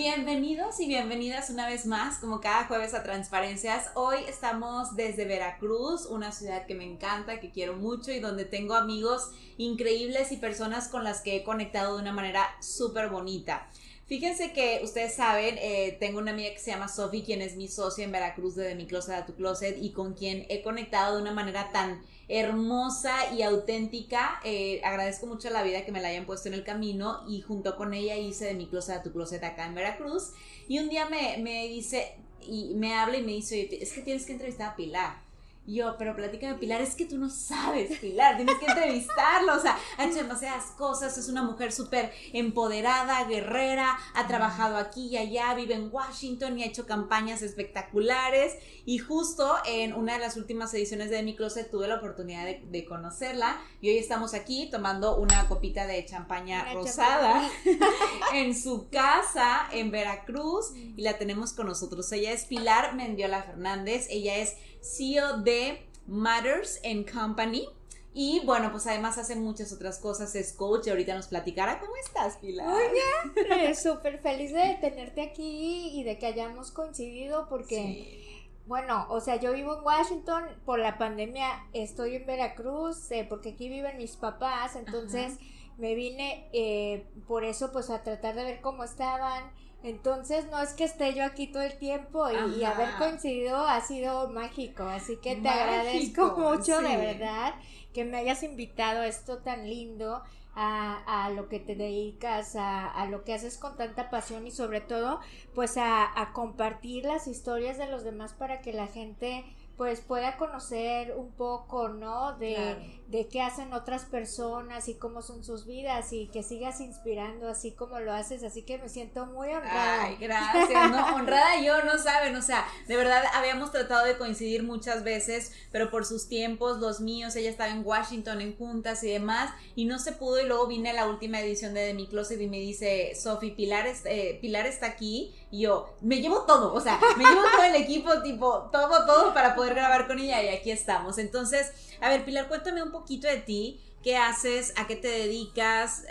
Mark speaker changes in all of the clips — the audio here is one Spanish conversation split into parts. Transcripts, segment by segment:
Speaker 1: Bienvenidos y bienvenidas una vez más, como cada jueves a Transparencias. Hoy estamos desde Veracruz, una ciudad que me encanta, que quiero mucho y donde tengo amigos increíbles y personas con las que he conectado de una manera súper bonita. Fíjense que ustedes saben, eh, tengo una amiga que se llama Sophie, quien es mi socia en Veracruz de, de mi closet a tu closet y con quien he conectado de una manera tan hermosa y auténtica. Eh, agradezco mucho la vida que me la hayan puesto en el camino y junto con ella hice de mi closet a tu closet acá en Veracruz. Y un día me, me dice, y me habla y me dice, es que tienes que entrevistar a Pilar yo, pero platícame, Pilar, es que tú no sabes, Pilar, tienes que entrevistarlo, o sea, ha hecho demasiadas cosas, es una mujer súper empoderada, guerrera, ha trabajado aquí y allá, vive en Washington y ha hecho campañas espectaculares. Y justo en una de las últimas ediciones de Mi Closet tuve la oportunidad de, conocerla. Y hoy estamos aquí tomando una copita de champaña rosada en su casa en Veracruz y la tenemos con nosotros. Ella es Pilar Mendiola Fernández, ella es CEO de Matters and Company. Y bueno, pues además hace muchas otras cosas, es coach y ahorita nos platicará. ¿Cómo estás, Pilar?
Speaker 2: Oye, súper feliz de tenerte aquí y de que hayamos coincidido porque, bueno, o sea, yo vivo en Washington, por la pandemia estoy en Veracruz, eh, porque aquí viven mis papás, entonces me vine eh, por eso pues a tratar de ver cómo estaban entonces no es que esté yo aquí todo el tiempo y, haber coincidido ha sido mágico, así que te agradezco mucho de verdad que me hayas invitado a esto tan lindo, a, a lo que te dedicas, a, a, lo que haces con tanta pasión y sobre todo pues a, a compartir las historias de los demás para que la gente pues pueda conocer un poco, ¿no? De, de qué hacen otras personas y cómo son sus vidas y que sigas inspirando así como lo haces, así que me siento muy honrada.
Speaker 1: Ay, gracias, no, honrada yo, no saben, o sea, de verdad habíamos tratado de coincidir muchas veces, pero por sus tiempos, los míos, ella estaba en Washington en juntas y demás, y no se pudo, y luego vine a la última edición de, de mi closet y me dice, Sofi, Pilar, eh, Pilar está aquí, y yo, me llevo todo, o sea, me llevo todo el equipo, tipo, todo, todo para poder grabar con ella y aquí estamos. Entonces, a ver, Pilar, cuéntame un poquito de ti, qué haces, a qué te dedicas,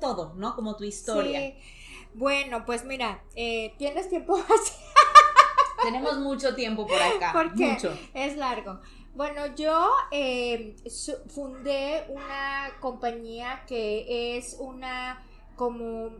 Speaker 1: todo, ¿no? Como tu historia. Sí.
Speaker 2: Bueno, pues mira, eh, ¿tienes tiempo?
Speaker 1: Tenemos mucho tiempo por acá. Porque mucho.
Speaker 2: es largo. Bueno, yo eh, fundé una compañía que es una como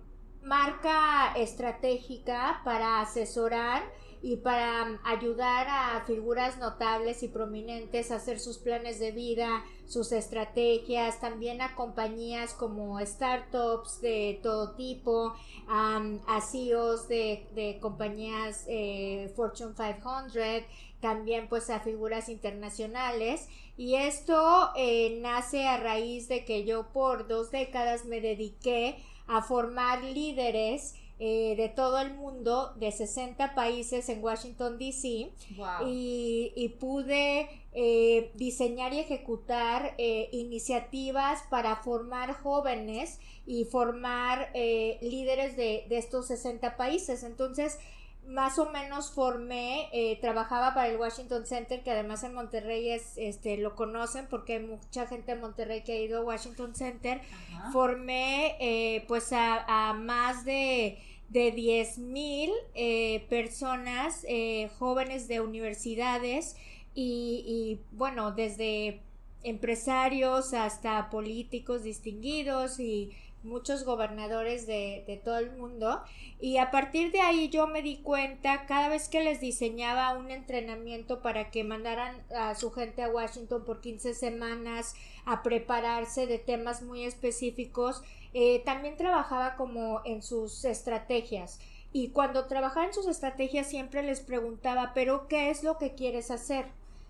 Speaker 2: marca estratégica para asesorar y para mm, ayudar a figuras notables y prominentes a hacer sus planes de vida, sus estrategias, también a compañías como startups de todo tipo, a CEOs de, de compañías eh, Fortune 500, también pues a figuras internacionales. Y esto eh, nace a raíz de que yo por dos décadas me dediqué a formar líderes eh, de todo el mundo, de 60 países en Washington, D.C. Y, pude eh, diseñar y ejecutar eh, iniciativas para formar jóvenes y formar líderes de, de, estos 60 países. Entonces, más o menos formé, eh, trabajaba para el Washington Center, que además en Monterrey es, este, lo conocen porque hay mucha gente en Monterrey que ha ido a Washington Center. Formé eh, pues a, más de, de 10 mil eh, personas, jóvenes de universidades y, y bueno, desde empresarios hasta políticos distinguidos y muchos gobernadores de, de, todo el mundo. Y a partir de ahí yo me di cuenta cada vez que les diseñaba un entrenamiento para que mandaran a su gente a Washington por 15 semanas a prepararse de temas muy específicos eh, también trabajaba como en sus estrategias. Y cuando trabajaba en sus estrategias siempre les preguntaba pero qué es lo que quieres hacer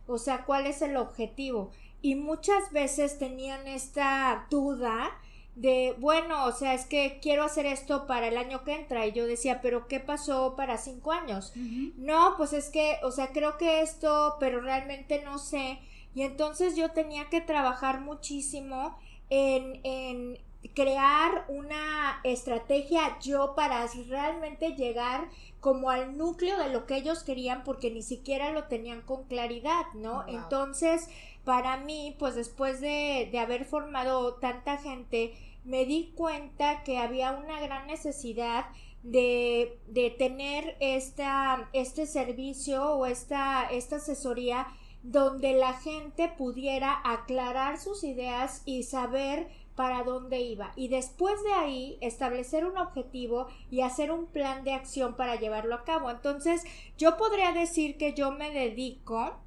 Speaker 2: o sea cuál es el objetivo y muchas veces tenían esta duda de, bueno, o sea, es que quiero hacer esto para el año que entra. Y yo decía, pero ¿qué pasó para cinco años? No, pues es que, o sea, creo que esto, pero realmente no sé. Y entonces yo tenía que trabajar muchísimo en, en crear una estrategia yo para realmente llegar como al núcleo de lo que ellos querían porque ni siquiera lo tenían con claridad, ¿no? Entonces, para mí, pues después de, de haber formado tanta gente, me di cuenta que había una gran necesidad de, de tener esta, este servicio o esta, esta asesoría donde la gente pudiera aclarar sus ideas y saber para dónde iba y después de ahí establecer un objetivo y hacer un plan de acción para llevarlo a cabo. Entonces, yo podría decir que yo me dedico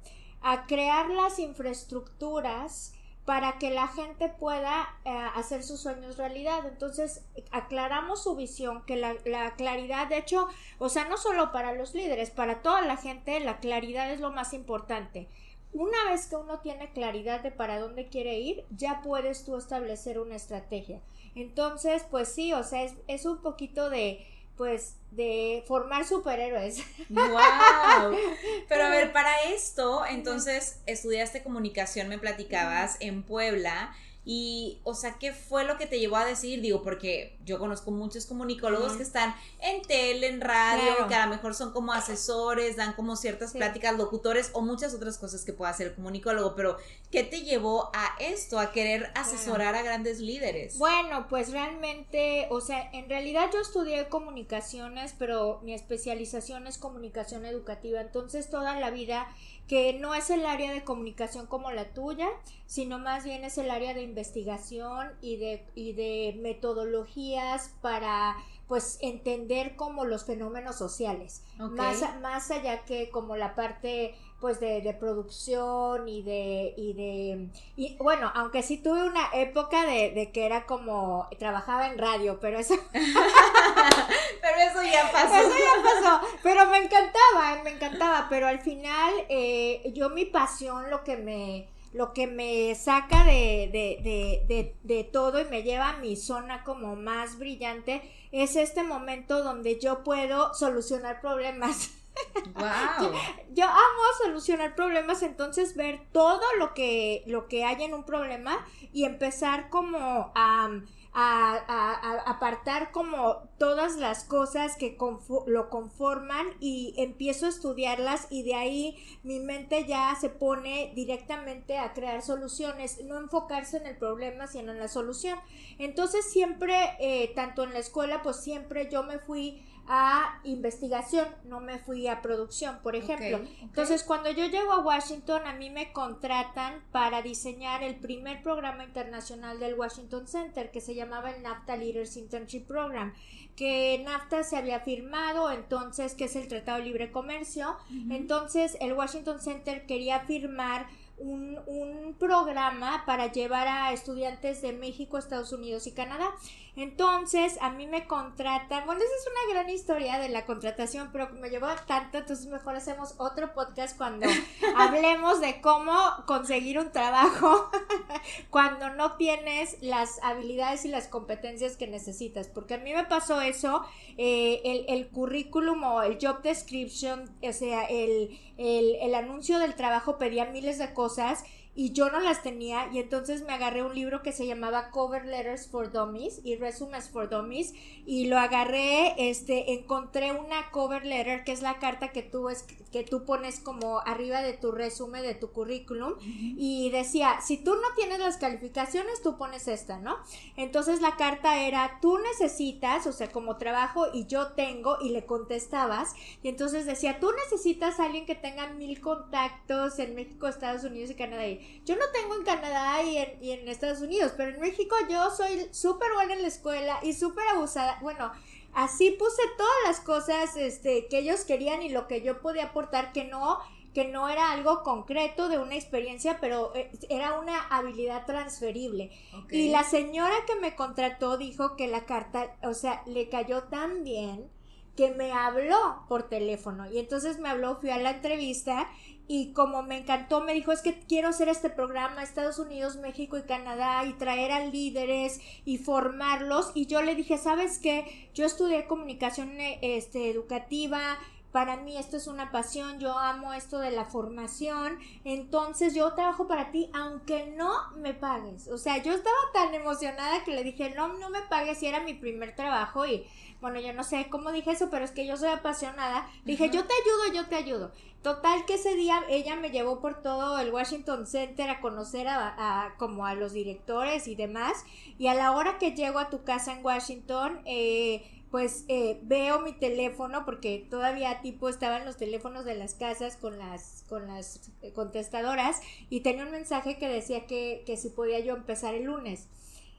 Speaker 2: a crear las infraestructuras para que la gente pueda eh, hacer sus sueños realidad. Entonces, aclaramos su visión, que la, la, claridad, de hecho, o sea, no solo para los líderes, para toda la gente, la claridad es lo más importante una vez que uno tiene claridad de para dónde quiere ir, ya puedes tú establecer una estrategia. Entonces, pues sí, o sea, es, es un poquito de, pues, de formar superhéroes.
Speaker 1: ¡Wow! Pero a ver, para esto, entonces, estudiaste comunicación, me platicabas, en Puebla. Y, o sea, ¿qué fue lo que te llevó a decir? Digo, porque yo conozco muchos comunicólogos que están en tele, en radio, que a lo mejor son como asesores, dan como ciertas pláticas, locutores o muchas otras cosas que puede hacer el comunicólogo. Pero, ¿qué te llevó a esto, a querer asesorar a grandes líderes?
Speaker 2: Bueno, pues realmente, o sea, en realidad yo estudié comunicaciones, pero mi especialización es comunicación educativa. Entonces, toda la vida que no es el área de comunicación como la tuya, sino más bien es el área de investigación y de, y de metodologías para pues entender como los fenómenos sociales, más, más allá que como la parte pues de, de, producción y de y de y bueno aunque sí tuve una época de, de, que era como trabajaba en radio pero eso
Speaker 1: pero eso ya pasó
Speaker 2: eso ya pasó pero me encantaba me encantaba pero al final eh, yo mi pasión lo que me lo que me saca de, de, de, de, todo y me lleva a mi zona como más brillante es este momento donde yo puedo solucionar problemas.
Speaker 1: Wow.
Speaker 2: Yo, amo solucionar problemas, entonces ver todo lo que, lo que hay en un problema y empezar como a a, a, apartar como todas las cosas que lo conforman y empiezo a estudiarlas y de ahí mi mente ya se pone directamente a crear soluciones, no enfocarse en el problema sino en la solución. Entonces siempre, eh, tanto en la escuela, pues siempre yo me fui a investigación, no me fui a producción, por ejemplo. Entonces, cuando yo llego a Washington, a mí me contratan para diseñar el primer programa internacional del Washington Center, que se llamaba el NAFTA Leaders Internship Program, que NAFTA se había firmado, entonces, que es el Tratado de Libre Comercio. Entonces, el Washington Center quería firmar un, un, programa para llevar a estudiantes de México, Estados Unidos y Canadá. Entonces, a mí me contratan, bueno, esa es una gran historia de la contratación, pero me llevó tanto, entonces mejor hacemos otro podcast cuando hablemos de cómo conseguir un trabajo cuando no tienes las habilidades y las competencias que necesitas, porque a mí me pasó eso, eh, el, el, currículum o el job description, o sea, el, el, el anuncio del trabajo pedía miles de cosas y yo no las tenía y entonces me agarré un libro que se llamaba Cover Letters for Dummies y Resumes for Dummies y lo agarré, este, encontré una cover letter que es la carta que tú es que tú pones como arriba de tu resumen de tu currículum y decía, si tú no tienes las calificaciones, tú pones esta, ¿no? Entonces la carta era, tú necesitas, o sea, como trabajo y yo tengo y le contestabas y entonces decía, tú necesitas a alguien que tenga mil contactos en México, Estados Unidos y Canadá. Yo no tengo en Canadá y en, y en Estados Unidos, pero en México yo soy súper buena en la escuela y súper abusada. Bueno, así puse todas las cosas este, que ellos querían y lo que yo podía aportar que no que no era algo concreto de una experiencia, pero eh, era una habilidad transferible. Y la señora que me contrató dijo que la carta, o sea, le cayó tan bien que me habló por teléfono y entonces me habló, fui a la entrevista y como me encantó, me dijo, es que quiero hacer este programa Estados Unidos, México y Canadá y traer a líderes y formarlos y yo le dije, ¿sabes qué? Yo estudié comunicación eh, este, educativa, para mí esto es una pasión, yo amo esto de la formación, entonces yo trabajo para ti aunque no me pagues. O sea, yo estaba tan emocionada que le dije, no, no me pagues si era mi primer trabajo y bueno, yo no sé cómo dije eso, pero es que yo soy apasionada. Dije, yo te ayudo, yo te ayudo. Total que ese día ella me llevó por todo el Washington Center a conocer a, como a los directores y demás. Y a la hora que llego a tu casa en Washington, eh, pues eh, veo mi teléfono porque todavía tipo estaban los teléfonos de las casas con las con las contestadoras y tenía un mensaje que decía que, que si podía yo empezar el lunes.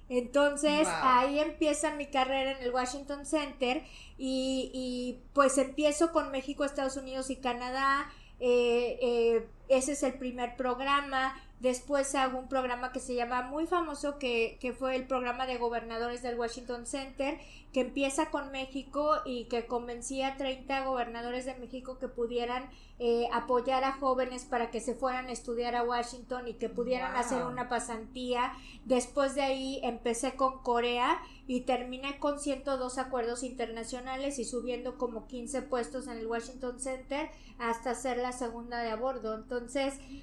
Speaker 2: Entonces ahí empieza mi carrera en el Washington Center y, y pues empiezo con México, Estados Unidos y Canadá. Eh, eh, ese es el primer programa. Después hago un programa que se llama muy famoso, que, que, fue el programa de gobernadores del Washington Center, que empieza con México y que convencía a 30 gobernadores de México que pudieran eh, apoyar a jóvenes para que se fueran a estudiar a Washington y que pudieran hacer una pasantía. Después de ahí empecé con Corea y terminé con 102 acuerdos internacionales y subiendo como 15 puestos en el Washington Center hasta ser la segunda de a bordo. Entonces,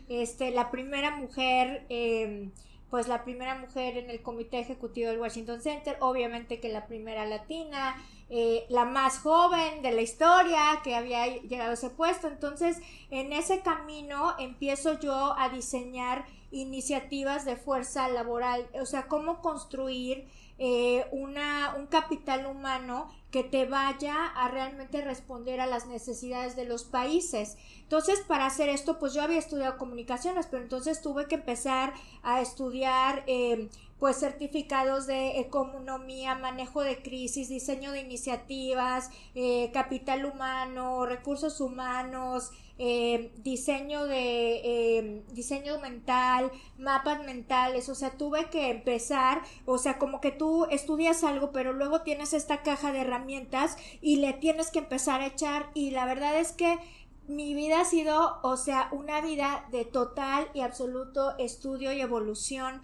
Speaker 2: este, la primera mujer... Eh, pues la primera mujer en el comité ejecutivo del Washington Center, obviamente que la primera latina, eh, la más joven de la historia que había llegado a ese puesto. Entonces, en ese camino empiezo yo a diseñar iniciativas de fuerza laboral, o sea, cómo construir eh, una, un capital humano que te vaya a realmente responder a las necesidades de los países. Entonces, para hacer esto, pues yo había estudiado comunicaciones, pero entonces tuve que empezar a estudiar eh, pues certificados de economía, manejo de crisis, diseño de iniciativas, eh, capital humano, recursos humanos, eh, diseño de eh, diseño mental, mapas mentales, o sea, tuve que empezar, o sea, como que tú estudias algo, pero luego tienes esta caja de herramientas y le tienes que empezar a echar y la verdad es que mi vida ha sido, o sea, una vida de total y absoluto estudio y evolución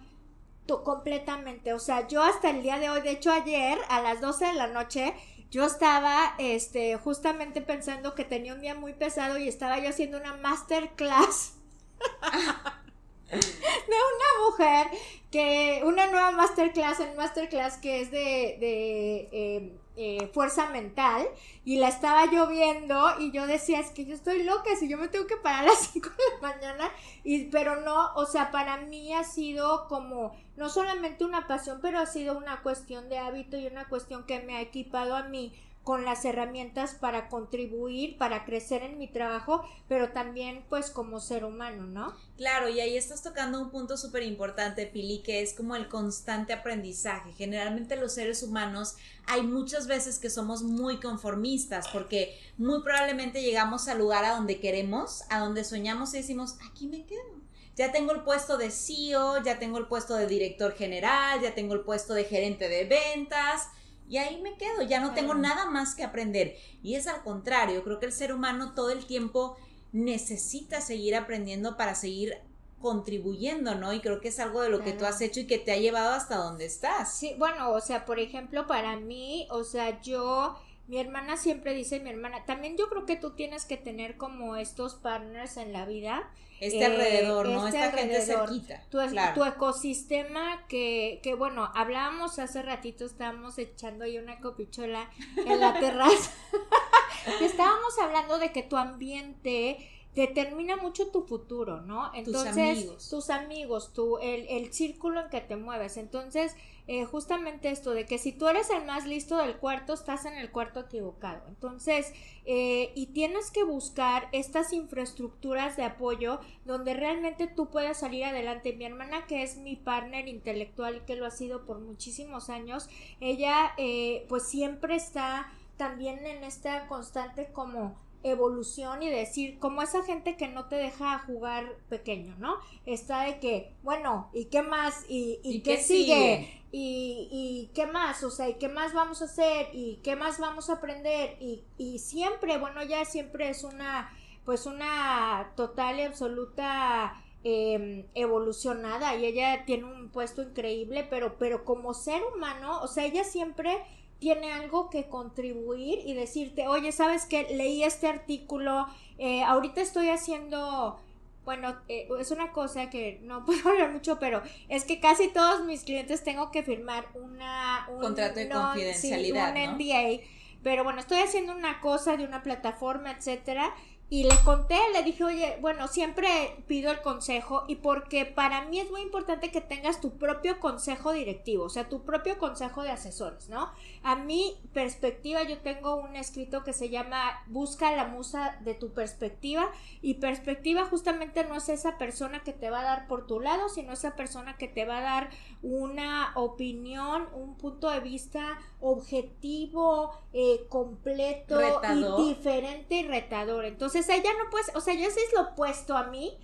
Speaker 2: completamente, o sea, yo hasta el día de hoy, de hecho ayer a las 12 de la noche, yo estaba este justamente pensando que tenía un día muy pesado y estaba yo haciendo una masterclass de una mujer que una nueva masterclass en masterclass que es de, de em, eh, fuerza mental y la estaba yo viendo y yo decía es que yo estoy loca si yo me tengo que parar a las 5 de la mañana y pero no o sea para mí ha sido como no solamente una pasión pero ha sido una cuestión de hábito y una cuestión que me ha equipado a mí con las herramientas para contribuir, para crecer en mi trabajo, pero también pues como ser humano, ¿no?
Speaker 1: Claro, y ahí estás tocando un punto súper importante, Pili, que es como el constante aprendizaje. Generalmente los seres humanos hay muchas veces que somos muy conformistas porque muy probablemente llegamos al lugar a donde queremos, a donde soñamos y decimos, aquí me quedo ya tengo el puesto de CEO, ya tengo el puesto de director general, ya tengo el puesto de gerente de ventas, y ahí me quedo, ya no tengo nada más que aprender. Y es al contrario, creo que el ser humano todo el tiempo necesita seguir aprendiendo para seguir contribuyendo, ¿no? Y creo que es algo de lo que tú has hecho y que te ha llevado hasta donde estás.
Speaker 2: Sí, bueno, o sea, por ejemplo, para mí, o sea, yo mi hermana siempre dice, mi hermana, también yo creo que tú tienes que tener como estos partners en la vida.
Speaker 1: Este alrededor, ¿no? Este Esta gente cerquita.
Speaker 2: Tu, tu ecosistema que, que, bueno, hablábamos hace ratito, estábamos echando ahí una copichola en la terraza. estábamos hablando de que tu ambiente determina mucho tu futuro, ¿no? Entonces, tus amigos, tus amigos tu, el, el círculo en que te mueves. Entonces, eh, justamente esto de que si tú eres el más listo del cuarto, estás en el cuarto equivocado. Entonces, eh, y tienes que buscar estas infraestructuras de apoyo donde realmente tú puedas salir adelante. Mi hermana, que es mi partner intelectual y que lo ha sido por muchísimos años, ella eh, pues siempre está también en esta constante como evolución y decir, como esa gente que no te deja jugar pequeño, ¿no? Está de que, bueno, ¿y qué más? ¿Y, qué, sigue? ¿Y, ¿Y qué más? O sea, ¿y qué más vamos a hacer? ¿Y qué más vamos a aprender? Y, y siempre, bueno, ya siempre es una, pues una total y absoluta eh, evolucionada y ella tiene un puesto increíble, pero, pero como ser humano, o sea, ella siempre tiene algo que contribuir y decirte, oye, ¿sabes qué? Leí este artículo, eh, ahorita estoy haciendo, bueno, eh, es una cosa que no puedo hablar mucho, pero es que casi todos mis clientes tengo que firmar una...
Speaker 1: Un contrato de confidencialidad.
Speaker 2: un NDA, pero bueno, estoy haciendo una cosa de una plataforma, etcétera, y le conté, le dije, oye, bueno, siempre pido el consejo y porque para mí es muy importante que tengas tu propio consejo directivo, o sea, tu propio consejo de asesores, ¿no? A mi perspectiva, yo tengo un escrito que se llama Busca la musa de tu perspectiva y perspectiva justamente no es esa persona que te va a dar por tu lado, sino esa persona que te va a dar una opinión, un punto de vista objetivo, eh, completo y diferente y retador. Entonces ella no puede, o sea, yo sí es lo opuesto a mí.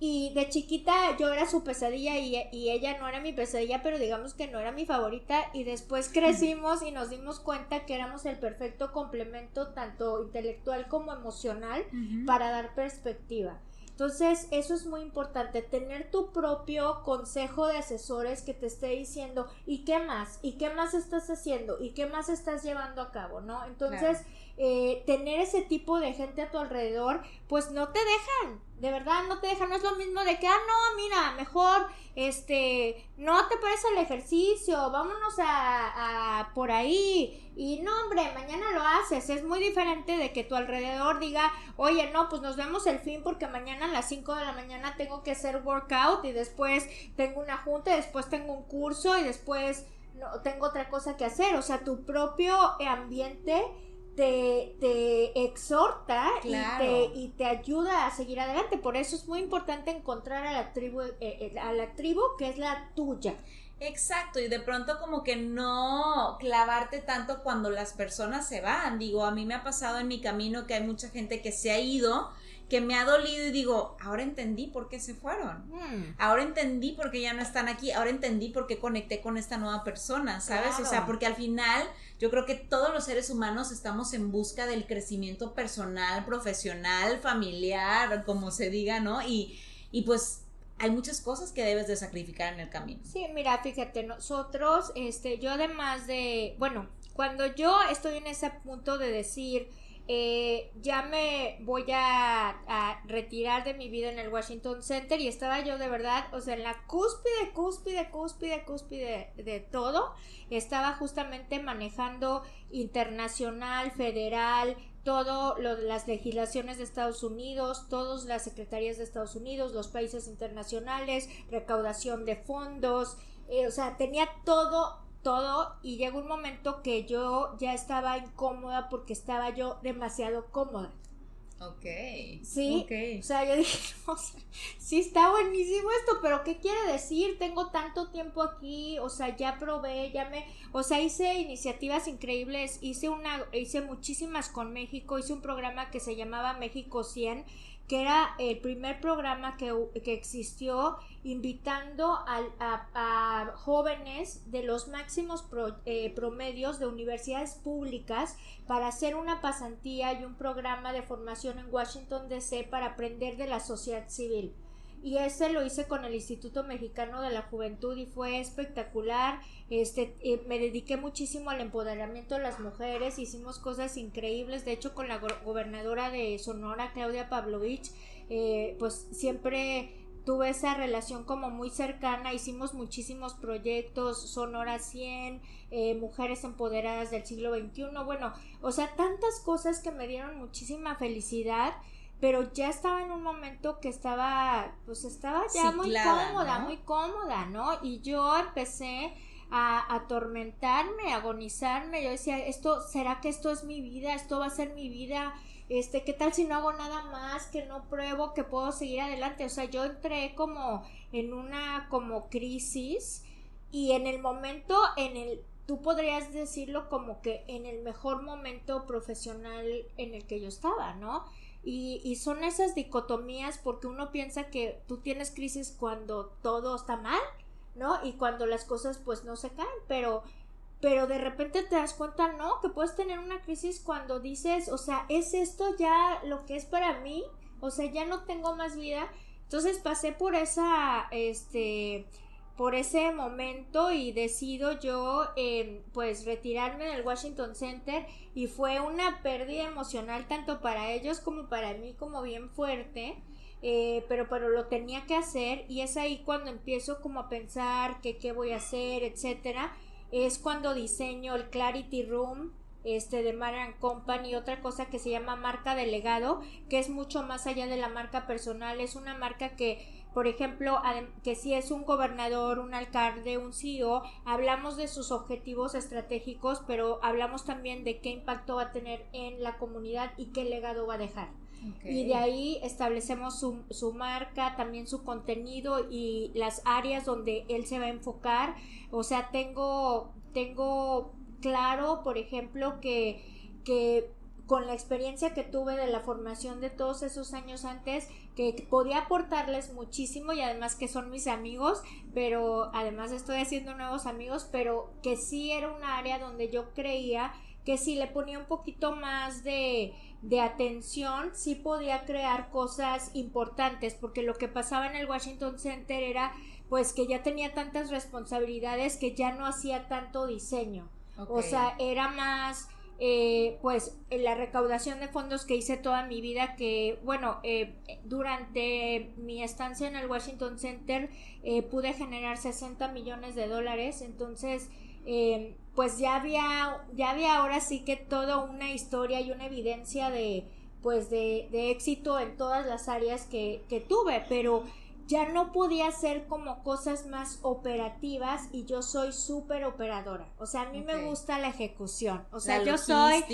Speaker 2: Y de chiquita yo era su pesadilla y, y, ella no era mi pesadilla, pero digamos que no era mi favorita. Y después crecimos y nos dimos cuenta que éramos el perfecto complemento, tanto intelectual como emocional, para dar perspectiva. Entonces, eso es muy importante, tener tu propio consejo de asesores que te esté diciendo, ¿y qué más? ¿Y qué más estás haciendo? ¿Y qué más estás llevando a cabo? ¿No? Entonces, eh, tener ese tipo de gente a tu alrededor, pues no te dejan, de verdad no te dejan, no es lo mismo de que, ah, no, mira, mejor, este, no te parece el ejercicio, vámonos a, a por ahí, y no, hombre, mañana lo haces, es muy diferente de que tu alrededor diga, oye, no, pues nos vemos el fin porque mañana a las 5 de la mañana tengo que hacer workout y después tengo una junta y después tengo un curso y después no, tengo otra cosa que hacer, o sea, tu propio ambiente te, exhorta y, te, y, te, ayuda a seguir adelante. Por eso es muy importante encontrar a la tribu, eh, eh, a la tribu que es la tuya.
Speaker 1: Exacto, y de pronto como que no clavarte tanto cuando las personas se van. Digo, a mí me ha pasado en mi camino que hay mucha gente que se ha ido que me ha dolido y digo, ahora entendí por qué se fueron. Hmm. Ahora entendí por qué ya no están aquí. Ahora entendí por qué conecté con esta nueva persona, ¿sabes? O sea, porque al final yo creo que todos los seres humanos estamos en busca del crecimiento personal, profesional, familiar, como se diga, ¿no? Y, y pues hay muchas cosas que debes de sacrificar en el camino.
Speaker 2: Sí, mira, fíjate, nosotros, este, yo además de, bueno, cuando yo estoy en ese punto de decir, eh, ya me voy a, retirar de mi vida en el Washington Center y estaba yo de verdad, o sea, en la cúspide, cúspide, cúspide, cúspide de, todo. Estaba justamente manejando internacional, federal, todo lo, las legislaciones de Estados Unidos, todas las secretarías de Estados Unidos, los países internacionales, recaudación de fondos, eh, o sea, tenía todo todo y llegó un momento que yo ya estaba incómoda porque estaba yo demasiado cómoda.
Speaker 1: Ok.
Speaker 2: Sí. O sea, yo dije, o sea, sí está buenísimo esto, pero ¿qué quiere decir? Tengo tanto tiempo aquí, o sea, ya probé, ya me, o sea, hice iniciativas increíbles, hice una, hice muchísimas con México, hice un programa que se llamaba México 100 que era el primer programa que, existió invitando a, jóvenes de los máximos eh, promedios de universidades públicas para hacer una pasantía y un programa de formación en Washington DC para aprender de la sociedad civil y ese lo hice con el Instituto Mexicano de la Juventud y fue espectacular. Este, eh, me dediqué muchísimo al empoderamiento de las mujeres, hicimos cosas increíbles, de hecho con la gobernadora de Sonora, Claudia Pavlovich, eh, pues siempre tuve esa relación como muy cercana, hicimos muchísimos proyectos, Sonora 100, eh, Mujeres Empoderadas del siglo XXI, bueno, o sea, tantas cosas que me dieron muchísima felicidad pero ya estaba en un momento que estaba, pues estaba ya muy cómoda, muy cómoda, ¿no? Y yo empecé a atormentarme, a agonizarme, yo decía, esto, ¿será que esto es mi vida? ¿Esto va a ser mi vida? Este, ¿qué tal si no hago nada más, que no pruebo, que puedo seguir adelante? O sea, yo entré como en una como crisis y en el momento en el tú podrías decirlo como que en el mejor momento profesional en el que yo estaba, ¿no? Y, son esas dicotomías porque uno piensa que tú tienes crisis cuando todo está mal, ¿no? Y cuando las cosas pues no se caen, pero pero de repente te das cuenta, no, que puedes tener una crisis cuando dices, o sea, ¿es esto ya lo que es para mí? O sea, ya no tengo más vida. Entonces pasé por esa, este, por ese momento y decido yo, eh, pues, retirarme del Washington Center y fue una pérdida emocional tanto para ellos como para mí, como bien fuerte. Eh, pero pero lo tenía que hacer y es ahí cuando empiezo como a pensar que qué voy a hacer, etcétera es cuando diseño el Clarity Room este de Marian Company, otra cosa que se llama marca de legado, que es mucho más allá de la marca personal, es una marca que por ejemplo, que si es un gobernador, un alcalde, un CEO, hablamos de sus objetivos estratégicos, pero hablamos también de qué impacto va a tener en la comunidad y qué legado va a dejar. Y de ahí establecemos su, su, marca, también su contenido y las áreas donde él se va a enfocar. O sea, tengo, tengo claro, por ejemplo, que, que con la experiencia que tuve de la formación de todos esos años antes, que podía aportarles muchísimo y además que son mis amigos, pero además estoy haciendo nuevos amigos, pero que sí era un área donde yo creía que si le ponía un poquito más de, de atención, sí podía crear cosas importantes, porque lo que pasaba en el Washington Center era pues que ya tenía tantas responsabilidades que ya no hacía tanto diseño. O sea, era más eh, pues la recaudación de fondos que hice toda mi vida que bueno eh, durante mi estancia en el Washington Center eh, pude generar 60 millones de dólares. Entonces eh, pues ya había, ya había ahora sí que toda una historia y una evidencia de, pues de, de éxito en todas las áreas que, que tuve, pero ya no podía hacer como cosas más operativas y yo soy súper operadora. O sea, a mí me gusta la ejecución. O sea, yo soy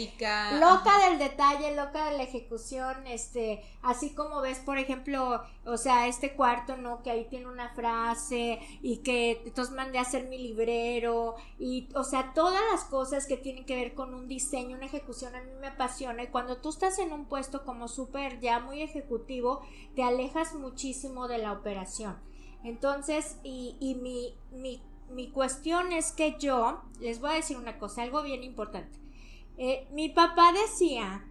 Speaker 2: loca del detalle, loca de la ejecución, este, así como ves, por ejemplo, o sea, este cuarto, ¿no? Que ahí tiene una frase y que entonces mandé a hacer mi librero y, o sea, todas las cosas que tienen que ver con un diseño, una ejecución, a mí me apasiona y cuando tú estás en un puesto como súper ya muy ejecutivo, te alejas muchísimo de la operación. Entonces, y, y mi, mi, mi, cuestión es que yo, les voy a decir una cosa, algo bien importante. Eh, mi papá decía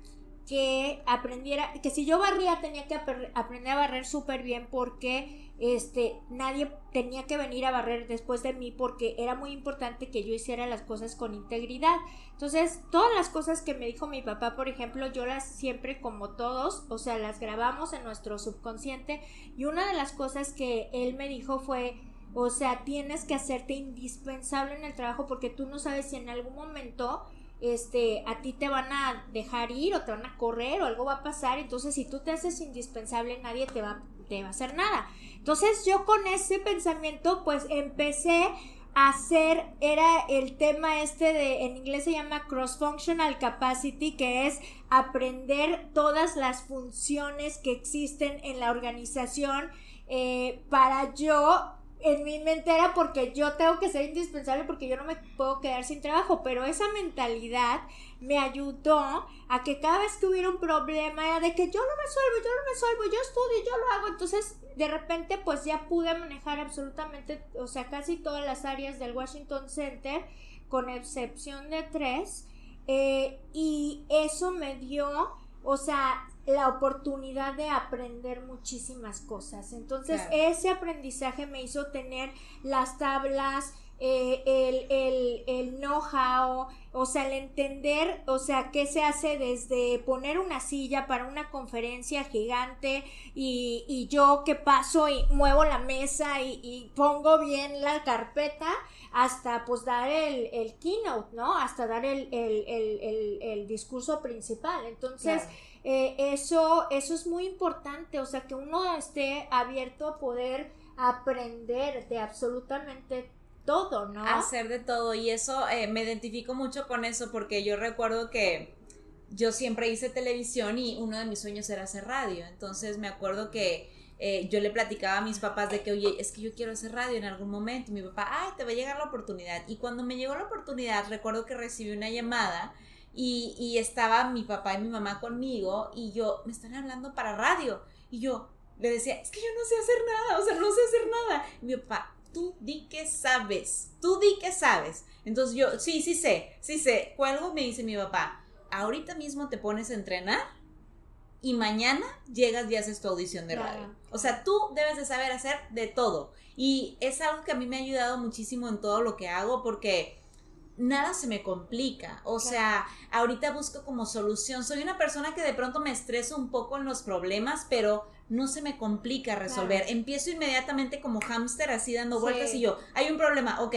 Speaker 2: que aprendiera, que si yo barría tenía que aprender a barrer súper bien porque este, nadie tenía que venir a barrer después de mí porque era muy importante que yo hiciera las cosas con integridad. Entonces, todas las cosas que me dijo mi papá, por ejemplo, yo las siempre como todos, o sea, las grabamos en nuestro subconsciente y una de las cosas que él me dijo fue, o sea, tienes que hacerte indispensable en el trabajo porque tú no sabes si en algún momento este, a ti te van a dejar ir o te van a correr o algo va a pasar, entonces si tú te haces indispensable nadie te va, te va a hacer nada. Entonces yo con ese pensamiento pues empecé a hacer, era el tema este de, en inglés se llama Cross Functional Capacity, que es aprender todas las funciones que existen en la organización eh, para yo en mi mente era porque yo tengo que ser indispensable porque yo no me puedo quedar sin trabajo, pero esa mentalidad me ayudó a que cada vez que hubiera un problema era de que yo lo resuelvo, yo lo resuelvo, yo estudio, yo lo hago, entonces de repente pues ya pude manejar absolutamente, o sea, casi todas las áreas del Washington Center, con excepción de tres, eh, y eso me dio, o sea, la oportunidad de aprender muchísimas cosas. Entonces, ese aprendizaje me hizo tener las tablas, eh, el, el, el know-how, o sea, el entender, o sea, qué se hace desde poner una silla para una conferencia gigante y, y yo que paso y muevo la mesa y, y pongo bien la carpeta hasta pues dar el, el keynote, ¿no? Hasta dar el, el, el, el discurso principal. Entonces, eh, eso, eso es muy importante, o sea, que uno esté abierto a poder aprender de absolutamente todo, ¿no?
Speaker 1: Hacer de todo y eso eh, me identifico mucho con eso porque yo recuerdo que yo siempre hice televisión y uno de mis sueños era hacer radio, entonces me acuerdo que eh, yo le platicaba a mis papás de que, oye, es que yo quiero hacer radio en algún momento. Y mi papá, ay, te va a llegar la oportunidad. Y cuando me llegó la oportunidad, recuerdo que recibí una llamada y, y estaba mi papá y mi mamá conmigo y yo, me están hablando para radio. Y yo le decía, es que yo no sé hacer nada, o sea, no sé hacer nada. Y mi papá, tú di que sabes, tú di que sabes. Entonces yo, sí, sí sé, sí sé. Cuelgo, me dice mi papá, ahorita mismo te pones a entrenar y mañana llegas y haces tu audición de radio. O sea, tú debes de saber hacer de todo. Y es algo que a mí me ha ayudado muchísimo en todo lo que hago porque nada se me complica. O sea, ahorita busco como solución. Soy una persona que de pronto me estreso un poco en los problemas, pero no se me complica resolver. Empiezo inmediatamente como hámster así dando vueltas y yo, hay un problema, ok,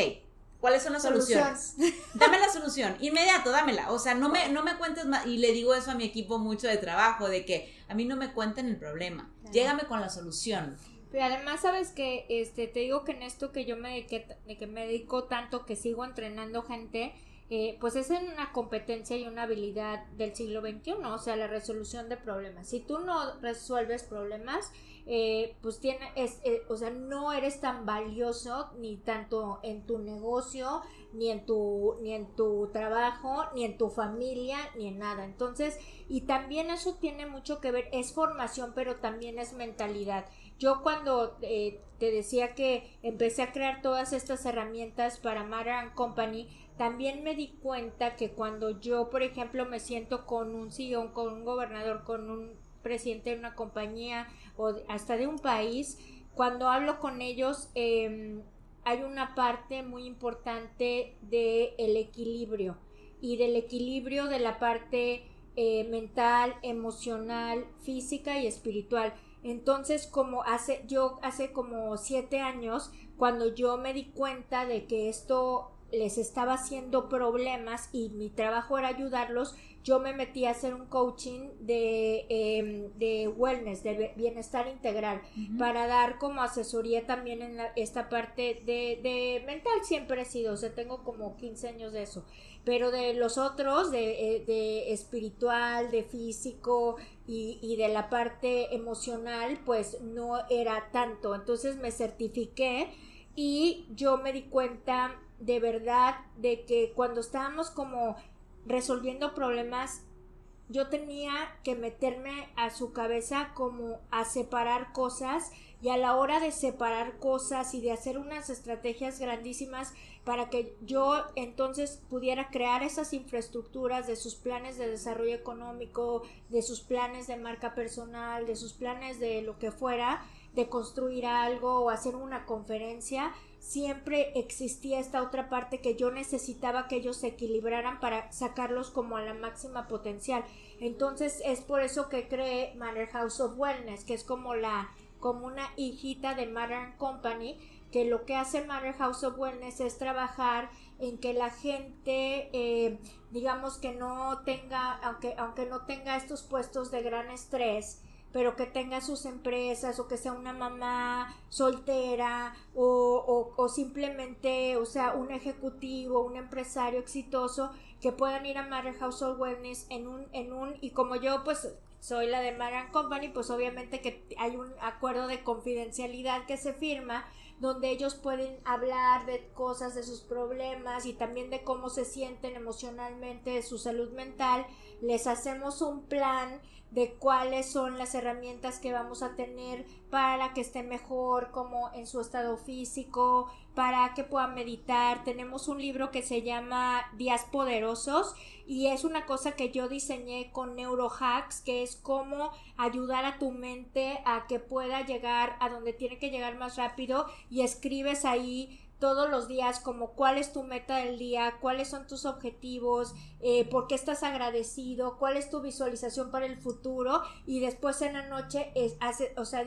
Speaker 1: ¿Cuáles son las soluciones? Dame la solución, inmediato, dámela. O sea, no me, no me cuentes más. Y le digo eso a mi equipo mucho de trabajo, de que a mí no me cuenten el problema. Llégame con la solución.
Speaker 2: Pero además, sabes que este, te digo que en esto que yo me dediqué, de que me dedico tanto, que sigo entrenando gente, eh, pues es una competencia y una habilidad del siglo XXI, o sea, la resolución de problemas. Si tú no resuelves problemas, eh, pues tiene, es, eh, o sea, no eres tan valioso ni tanto en tu negocio, ni en tu, ni en tu trabajo, ni en tu familia, ni en nada. Entonces, y también eso tiene mucho que ver, es formación, pero también es mentalidad. Yo cuando eh, te decía que empecé a crear todas estas herramientas para Mara Company, también me di cuenta que cuando yo, por ejemplo, me siento con un CEO, con un gobernador, con un presidente de una compañía o hasta de un país, cuando hablo con ellos em, hay una parte muy importante del el equilibrio y del equilibrio de la parte eh, mental, emocional, física y espiritual. Entonces, como hace, yo hace como siete años, cuando yo me di cuenta de que esto les estaba haciendo problemas y mi trabajo era ayudarlos, yo me metí a hacer un coaching de, em, de wellness, de bienestar integral, para dar como asesoría también en esta parte de, de, mental, siempre he sido, o sea, tengo como 15 años de eso, pero de los otros, de, eh, de espiritual, de físico y, de la parte emocional, pues no era tanto, entonces me certifiqué y yo me di cuenta de verdad de que cuando estábamos como resolviendo problemas, yo tenía que meterme a su cabeza como a separar cosas y a la hora de separar cosas y de hacer unas estrategias grandísimas para que yo entonces pudiera crear esas infraestructuras de sus planes de desarrollo económico, de sus planes de marca personal, de sus planes de lo que fuera, de construir algo o hacer una conferencia, siempre existía esta otra parte que yo necesitaba que ellos se equilibraran para sacarlos como a la máxima potencial. Entonces es por eso que creé Manor House of Wellness, que es como la como una hijita de Modern Company, que lo que hace Manor House of Wellness es trabajar en que la gente eh, digamos que no tenga aunque aunque no tenga estos puestos de gran estrés pero que tenga sus empresas o que sea una mamá soltera o, o, simplemente, o sea, un ejecutivo, un empresario exitoso que puedan ir a Mother Household Wellness en un, en un, y como yo pues soy la de Maran Company, pues obviamente que hay un acuerdo de confidencialidad que se firma donde ellos pueden hablar de cosas, de sus problemas y también de cómo se sienten emocionalmente, de su salud mental. Les hacemos un plan de cuáles son las herramientas que vamos a tener para que esté mejor como en su estado físico, para que pueda meditar. Tenemos un libro que se llama Días Poderosos y es una cosa que yo diseñé con Neurohacks, que es cómo ayudar a tu mente a que pueda llegar a donde tiene que llegar más rápido y escribes ahí todos los días como cuál es tu meta del día, cuáles son tus objetivos, eh, por qué estás agradecido, cuál es tu visualización para el futuro y después en la noche es, hace, o sea,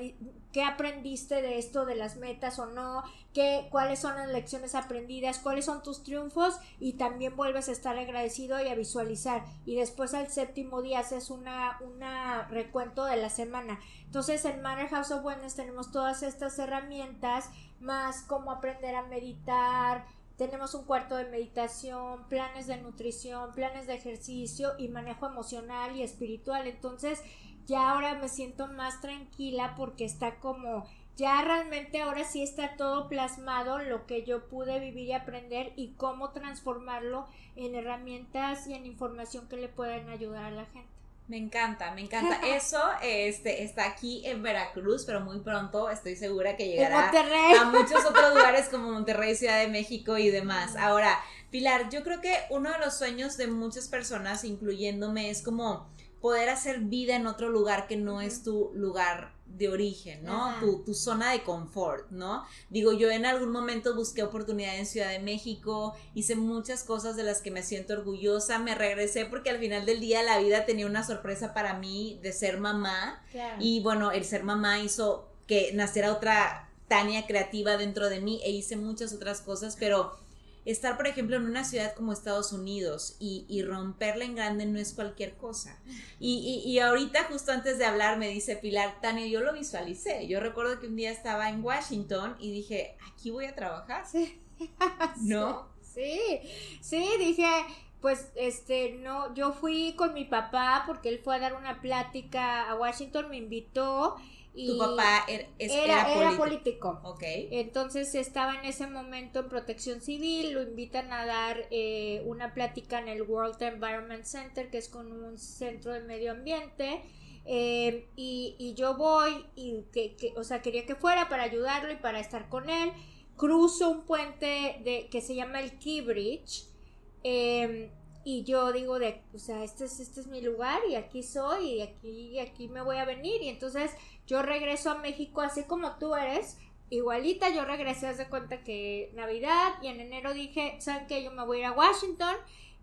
Speaker 2: qué aprendiste de esto de las metas o no, qué, cuáles son las lecciones aprendidas, cuáles son tus triunfos y también vuelves a estar agradecido y a visualizar. Y después al séptimo día haces una, una recuento de la semana. Entonces en Manor House of Wellness tenemos todas estas herramientas más cómo aprender a meditar, tenemos un cuarto de meditación, planes de nutrición, planes de ejercicio y manejo emocional y espiritual. Entonces, ya ahora me siento más tranquila porque está como ya realmente ahora sí está todo plasmado lo que yo pude vivir y aprender y cómo transformarlo en herramientas y en información que le puedan ayudar a la gente.
Speaker 1: Me encanta, me encanta. Eso este, está aquí en Veracruz, pero muy pronto estoy segura que llegará a muchos otros lugares como Monterrey, Ciudad de México y demás. Ahora, Pilar, yo creo que uno de los sueños de muchas personas, incluyéndome, es como poder hacer vida en otro lugar que no es tu lugar de origen, ¿no? Tu, tu, zona de confort, ¿no? Digo, yo en algún momento busqué oportunidad en Ciudad de México, hice muchas cosas de las que me siento orgullosa, me regresé porque al final del día la vida tenía una sorpresa para mí de ser mamá y bueno, el ser mamá hizo que naciera otra Tania creativa dentro de mí e hice muchas otras cosas, pero estar, por ejemplo, en una ciudad como Estados Unidos y, y romperla en grande no es cualquier cosa. Y, y, ahorita, justo antes de hablar, me dice Pilar, Tania, yo lo visualicé. Yo recuerdo que un día estaba en Washington y dije, aquí voy a trabajar. Sí. ¿No?
Speaker 2: Sí, sí, dije, pues este no yo fui con mi papá porque él fue a dar una plática a Washington me invitó
Speaker 1: tu papá er,
Speaker 2: era, era, político. Ok. Entonces estaba en ese momento en protección civil, lo invitan a dar eh, una plática en el World Environment Center, que es con un centro de medio ambiente. Eh, y, yo voy y que, o sea, quería que fuera para ayudarlo y para estar con él. Cruzo un puente de, que se llama el Key Bridge. Eh, y yo digo de, o sea, este es, este es mi lugar y aquí soy y aquí, aquí me voy a venir. Y entonces yo regreso a México así como tú eres, igualita, yo regresé, haz de cuenta que Navidad y en enero dije, ¿saben qué? Yo me voy a ir a Washington.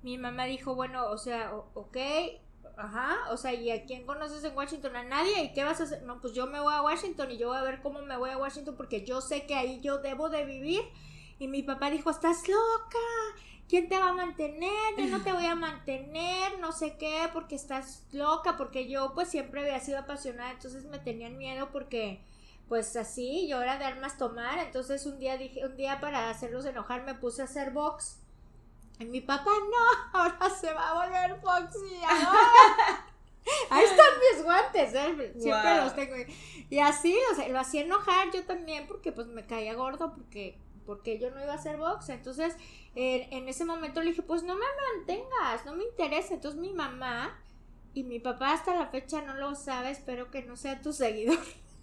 Speaker 2: Mi mamá dijo, bueno, o sea, ok, ajá, o sea, ¿y a quién conoces en Washington? A nadie, ¿y qué vas a hacer? No, pues yo me voy a Washington y yo voy a ver cómo me voy a Washington porque yo sé que ahí yo debo de vivir. Y mi papá dijo, estás loca, ¿quién te va a mantener? Yo no te voy a mantener, no sé qué, porque estás loca, porque yo pues siempre había sido apasionada, entonces me tenían miedo porque pues así, yo era de armas tomar, entonces un día dije, un día para hacerlos enojar me puse a hacer box. Y mi papá, no, ahora se va a volver boxeador. Ahí están mis guantes, ¿eh? siempre los tengo. Y así, o sea, lo hacía enojar yo también porque pues me caía gordo porque porque yo no iba a hacer box. Entonces, en ese momento le dije, pues no me mantengas, no me interesa. Entonces mi mamá y mi papá hasta la fecha no lo sabe, espero que no sea tu seguidor.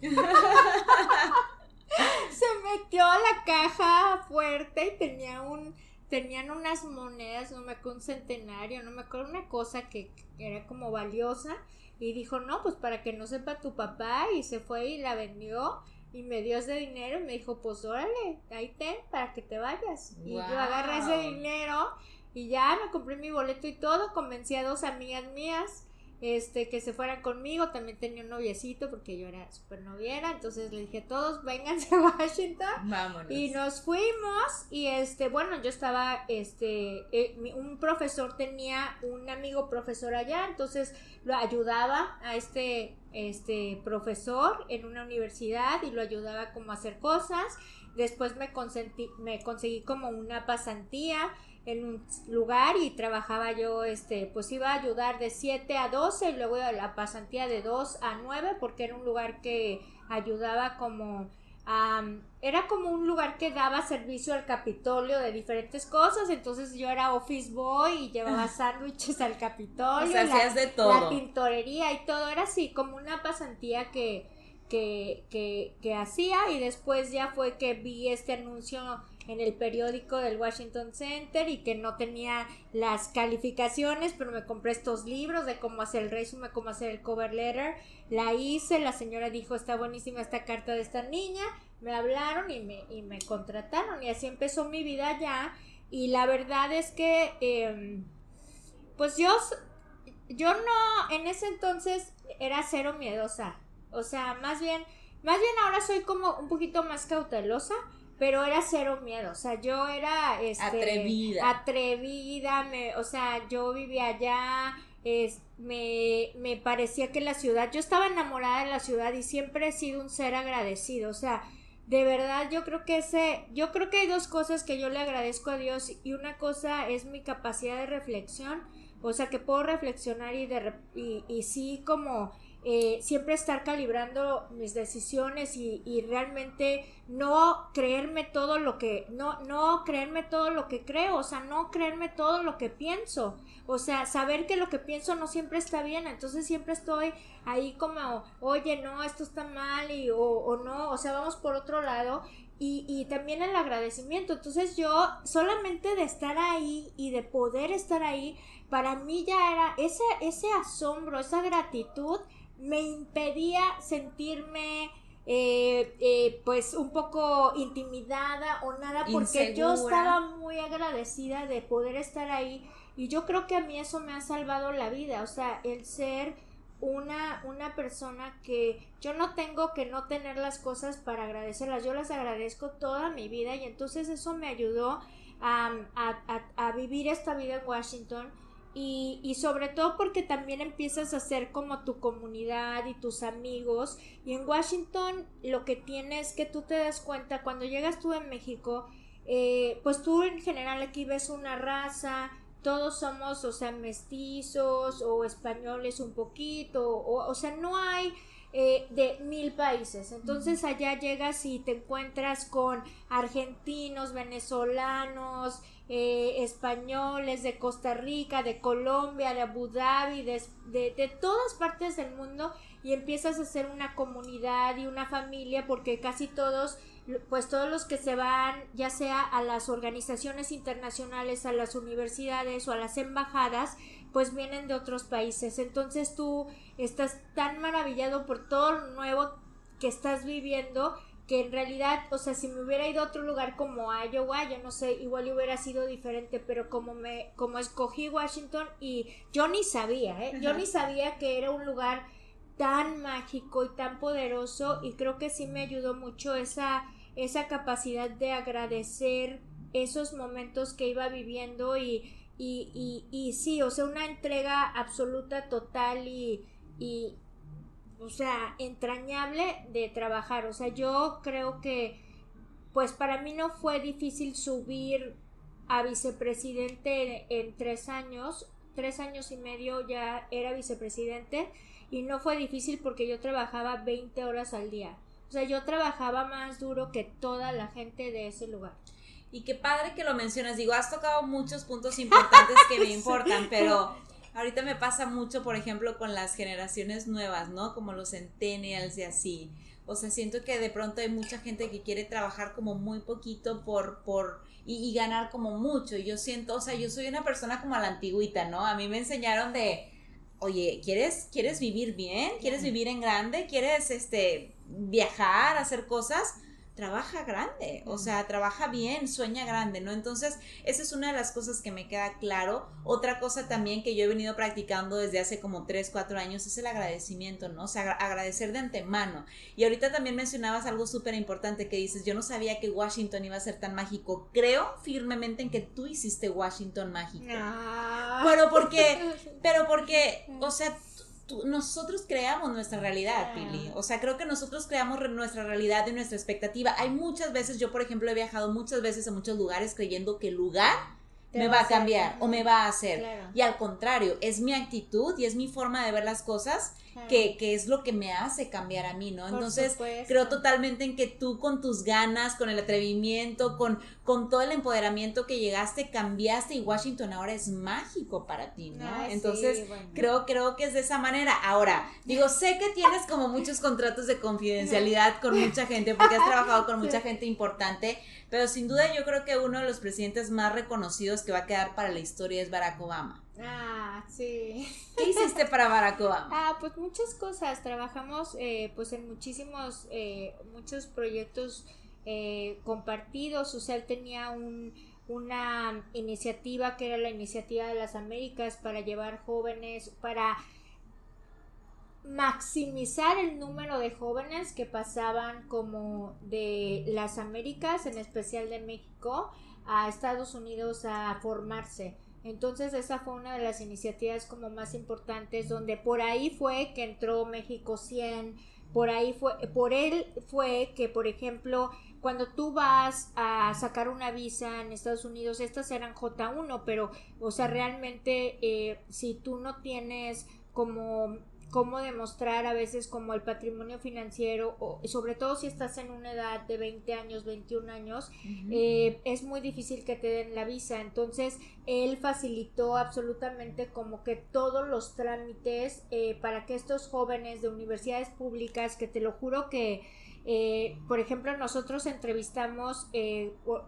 Speaker 2: Se metió a la caja fuerte y tenía un tenían unas monedas, no me acuerdo un centenario, no me acuerdo una cosa que, era como valiosa y dijo, "No, pues para que no sepa tu papá" y se fue y la vendió y me dio ese dinero y me dijo, pues órale, ahí ten para que te vayas. Y yo agarré ese dinero y ya me compré mi boleto y todo, convencí a dos amigas mías este, que se fueran conmigo, también tenía un noviecito porque yo era súper noviera, entonces le dije a todos, vénganse a Washington. Vámonos. Y nos fuimos y este, bueno, yo estaba, este, eh, un profesor tenía un amigo profesor allá, entonces lo ayudaba a este, este profesor en una universidad y lo ayudaba como a hacer cosas. Después me, me conseguí como una pasantía en un lugar y trabajaba yo, este, pues iba a ayudar de 7 a 12 y luego la pasantía de 2 a 9 porque era un lugar que ayudaba como era como un lugar que daba servicio al Capitolio de diferentes cosas, entonces yo era office boy y llevaba sándwiches al Capitolio,
Speaker 1: la, de todo.
Speaker 2: la pintorería y todo, era así como una pasantía que, que, que, que hacía y después ya fue que vi este anuncio en el periódico del Washington Center y que no tenía las calificaciones, pero me compré estos libros de cómo hacer el resumen, cómo hacer el cover letter. La hice, la señora dijo, está buenísima esta carta de esta niña. Me hablaron y me, y me contrataron y así empezó mi vida ya. Y la verdad es que, em, pues yo, yo no, en ese entonces era cero miedosa. O sea, más bien, más bien ahora soy como un poquito más cautelosa pero era cero miedo, o sea, yo era este,
Speaker 1: atrevida.
Speaker 2: Atrevida, me, o sea, yo vivía allá, es, me, me parecía que la ciudad, yo estaba enamorada de la ciudad y siempre he sido un ser agradecido, o sea, de verdad yo creo que ese, yo creo que hay dos cosas que yo le agradezco a Dios y una cosa es mi capacidad de reflexión, o sea, que puedo reflexionar y, de, y, y sí como eh, siempre estar calibrando mis decisiones y, realmente no creerme todo lo que, no, no creerme todo lo que creo, o sea, no creerme todo lo que pienso, o sea, saber que lo que pienso no siempre está bien, entonces siempre estoy ahí como, oye, no, esto está mal y, o, o no, o sea, vamos por otro lado y, y, también el agradecimiento. Entonces yo solamente de estar ahí y de poder estar ahí, para mí ya era ese, ese asombro, esa gratitud me impedía sentirme eh, eh, pues un poco intimidada o nada porque yo estaba muy agradecida de poder estar ahí y yo creo que a mí eso me ha salvado la vida, o sea, el ser una, una persona que yo no tengo que no tener las cosas para agradecerlas, yo las agradezco toda mi vida y entonces eso me ayudó a, a, a vivir esta vida en Washington y, y, sobre todo porque también empiezas a ser como tu comunidad y tus amigos. Y en Washington lo que tienes que tú te das cuenta cuando llegas tú en México, eh, pues tú en general aquí ves una raza, todos somos, o sea, mestizos o españoles un poquito, o, o sea, no hay eh, de mil países. Entonces allá llegas y te encuentras con argentinos, venezolanos, eh, españoles de Costa Rica, de Colombia, de Abu Dhabi, de, de, todas partes del mundo y empiezas a hacer una comunidad y una familia porque casi todos pues todos los que se van ya sea a las organizaciones internacionales, a las universidades o a las embajadas, pues vienen de otros países. Entonces tú estás tan maravillado por todo lo nuevo que estás viviendo que en realidad, o sea, si me hubiera ido a otro lugar como Iowa, yo no sé, igual hubiera sido diferente, pero como me, como escogí Washington y yo ni sabía, ¿eh? yo ni sabía que era un lugar tan mágico y tan poderoso y creo que sí me ayudó mucho esa, esa capacidad de agradecer esos momentos que iba viviendo y, y, y, y sí, o sea, una entrega absoluta, total y, y, o sea, entrañable de trabajar. O sea, yo creo que, pues para mí no fue difícil subir a vicepresidente en, tres años, tres años y medio ya era vicepresidente y no fue difícil porque yo trabajaba 20 horas al día. O sea, yo trabajaba más duro que toda la gente de ese lugar.
Speaker 1: Y qué padre que lo mencionas. Digo, has tocado muchos puntos importantes que me importan, pero ahorita me pasa mucho, por ejemplo, con las generaciones nuevas, ¿no? Como los centennials y así. O sea, siento que de pronto hay mucha gente que quiere trabajar como muy poquito por, por, y, ganar como mucho. Y yo siento, o sea, yo soy una persona como a la antigüita, ¿no? A mí me enseñaron de, oye, ¿quieres, quieres vivir bien? ¿Quieres vivir en grande? ¿Quieres, este, viajar, hacer cosas? Trabaja grande, o sea, trabaja bien, sueña grande, ¿no? Entonces, esa es una de las cosas que me queda claro. Otra cosa también que yo he venido practicando desde hace como 3, 4 años es el agradecimiento, ¿no? O sea, agradecer de antemano. Y ahorita también mencionabas algo súper importante que dices, yo no sabía que Washington iba a ser tan mágico. Creo firmemente en que tú hiciste Washington mágico. Ah. Pero porque, pero porque, o sea, nosotros creamos nuestra realidad, Pili. O sea, creo que nosotros creamos nuestra realidad y nuestra expectativa. Hay muchas veces, yo por ejemplo he viajado muchas veces a muchos lugares creyendo que el lugar me va a cambiar o me va a hacer. Y al contrario, es mi actitud y es mi forma de ver las cosas que, que, es lo que me hace cambiar a mí, ¿no? Entonces, creo totalmente en que tú con tus ganas, con el atrevimiento, con, con todo el empoderamiento que llegaste, cambiaste y Washington ahora es mágico para ti, ¿no? Entonces, creo, creo que es de esa manera. Ahora, digo, sé que tienes como muchos contratos de confidencialidad con mucha gente, porque has trabajado con mucha gente importante, pero sin duda yo creo que uno de los presidentes más reconocidos que va a quedar para la historia es Barack Obama.
Speaker 2: Ah, sí.
Speaker 1: ¿Qué hiciste para Barack Obama?
Speaker 2: Ah, pues muchas cosas. Trabajamos eh, pues en muchísimos, eh, muchos proyectos eh, compartidos. O sea, él tenía un, una iniciativa que era la iniciativa de las Américas para llevar jóvenes, para maximizar el número de jóvenes que pasaban como de las Américas, en especial de México, a Estados Unidos a formarse. Entonces esa fue una de las iniciativas como más importantes donde por ahí fue que entró México 100, por ahí fue, por él fue que por ejemplo cuando tú vas a sacar una visa en Estados Unidos, estas eran J1, pero o sea realmente eh, si tú no tienes como cómo demostrar a veces como el patrimonio financiero, o sobre todo si estás en una edad de 20 años, 21 años, eh, es muy difícil que te den la visa. Entonces, él facilitó absolutamente como que todos los trámites eh, para que estos jóvenes de universidades públicas, que te lo juro que... Eh, por ejemplo, nosotros entrevistamos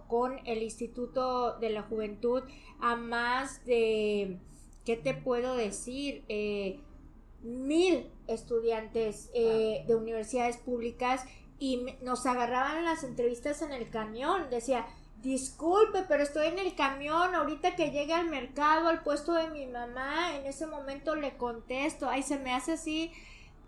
Speaker 2: con el Instituto de la Juventud a más de, ¿qué te puedo decir? Mil estudiantes eh, de universidades públicas y nos agarraban las entrevistas en el camión. Decía, disculpe, pero estoy en el camión, ahorita que llegue al mercado, al puesto de mi mamá, en ese momento le contesto, ay, se me hace así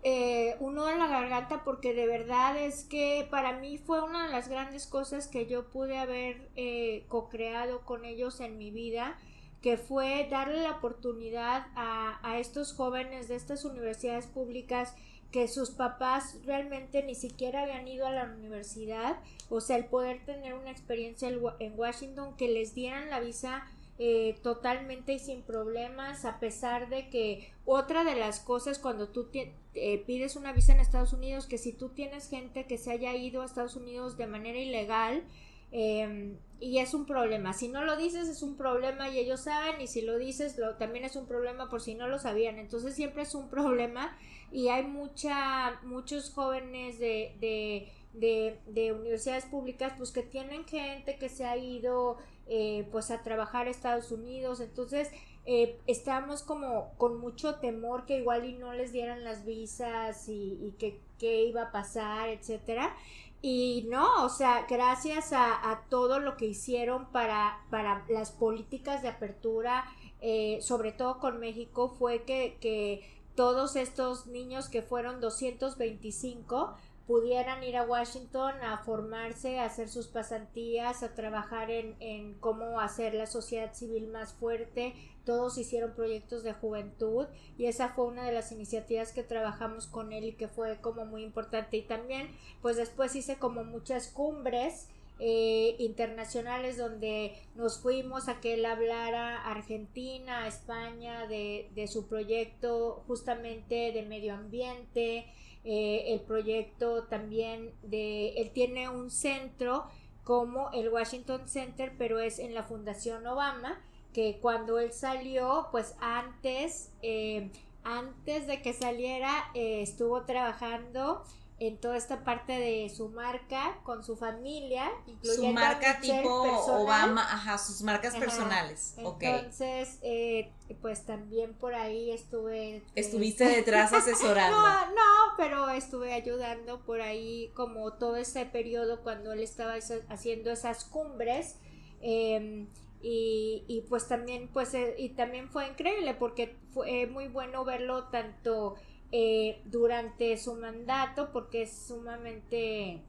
Speaker 2: eh, uno en la garganta porque de verdad es que para mí fue una de las grandes cosas que yo pude haber eh, co-creado con ellos en mi vida que fue darle la oportunidad a, a estos jóvenes de estas universidades públicas que sus papás realmente ni siquiera habían ido a la universidad, o sea, el poder tener una experiencia en Washington que les dieran la visa eh, totalmente y sin problemas, a pesar de que otra de las cosas cuando tú eh, pides una visa en Estados Unidos, que si tú tienes gente que se haya ido a Estados Unidos de manera ilegal, eh, y es un problema. Si no lo dices es un problema y ellos saben y si lo dices también es un problema por si no lo sabían. Entonces siempre es un problema y hay mucha, muchos jóvenes de, de, de, de universidades públicas pues que tienen gente que se ha ido eh, pues a trabajar a Estados Unidos. Entonces eh, estamos como con mucho temor que igual y no les dieran las visas y, y que qué iba a pasar, etcétera. Y no, o sea, gracias a, todo lo que hicieron para, para las políticas de apertura, eh, sobre todo con México, fue que, que todos estos niños que fueron 225 pudieran ir a Washington a formarse, a hacer sus pasantías, a trabajar en, en cómo hacer la sociedad civil más fuerte. Todos hicieron proyectos de juventud y esa fue una de las iniciativas que trabajamos con él y que fue como muy importante. Y también, pues después hice como muchas cumbres eh, internacionales donde nos fuimos a que él hablara Argentina, España de, de su proyecto justamente de medio ambiente, eh, el proyecto también de, él tiene un centro como el Washington Center, pero es en la Fundación Obama, que cuando él salió, pues antes, eh, antes de que saliera, eh, estuvo trabajando en toda esta parte de su marca con su familia,
Speaker 1: su marca tipo Obama, ajá, sus marcas personales.
Speaker 2: Entonces, eh, pues también por ahí estuve. Eh,
Speaker 1: Estuviste detrás asesorando.
Speaker 2: no, no, pero estuve ayudando por ahí como todo ese periodo cuando él estaba haciendo esas cumbres. Em, y, y, pues también pues eh, y también fue increíble porque fue muy bueno verlo tanto eh, durante su mandato porque es sumamente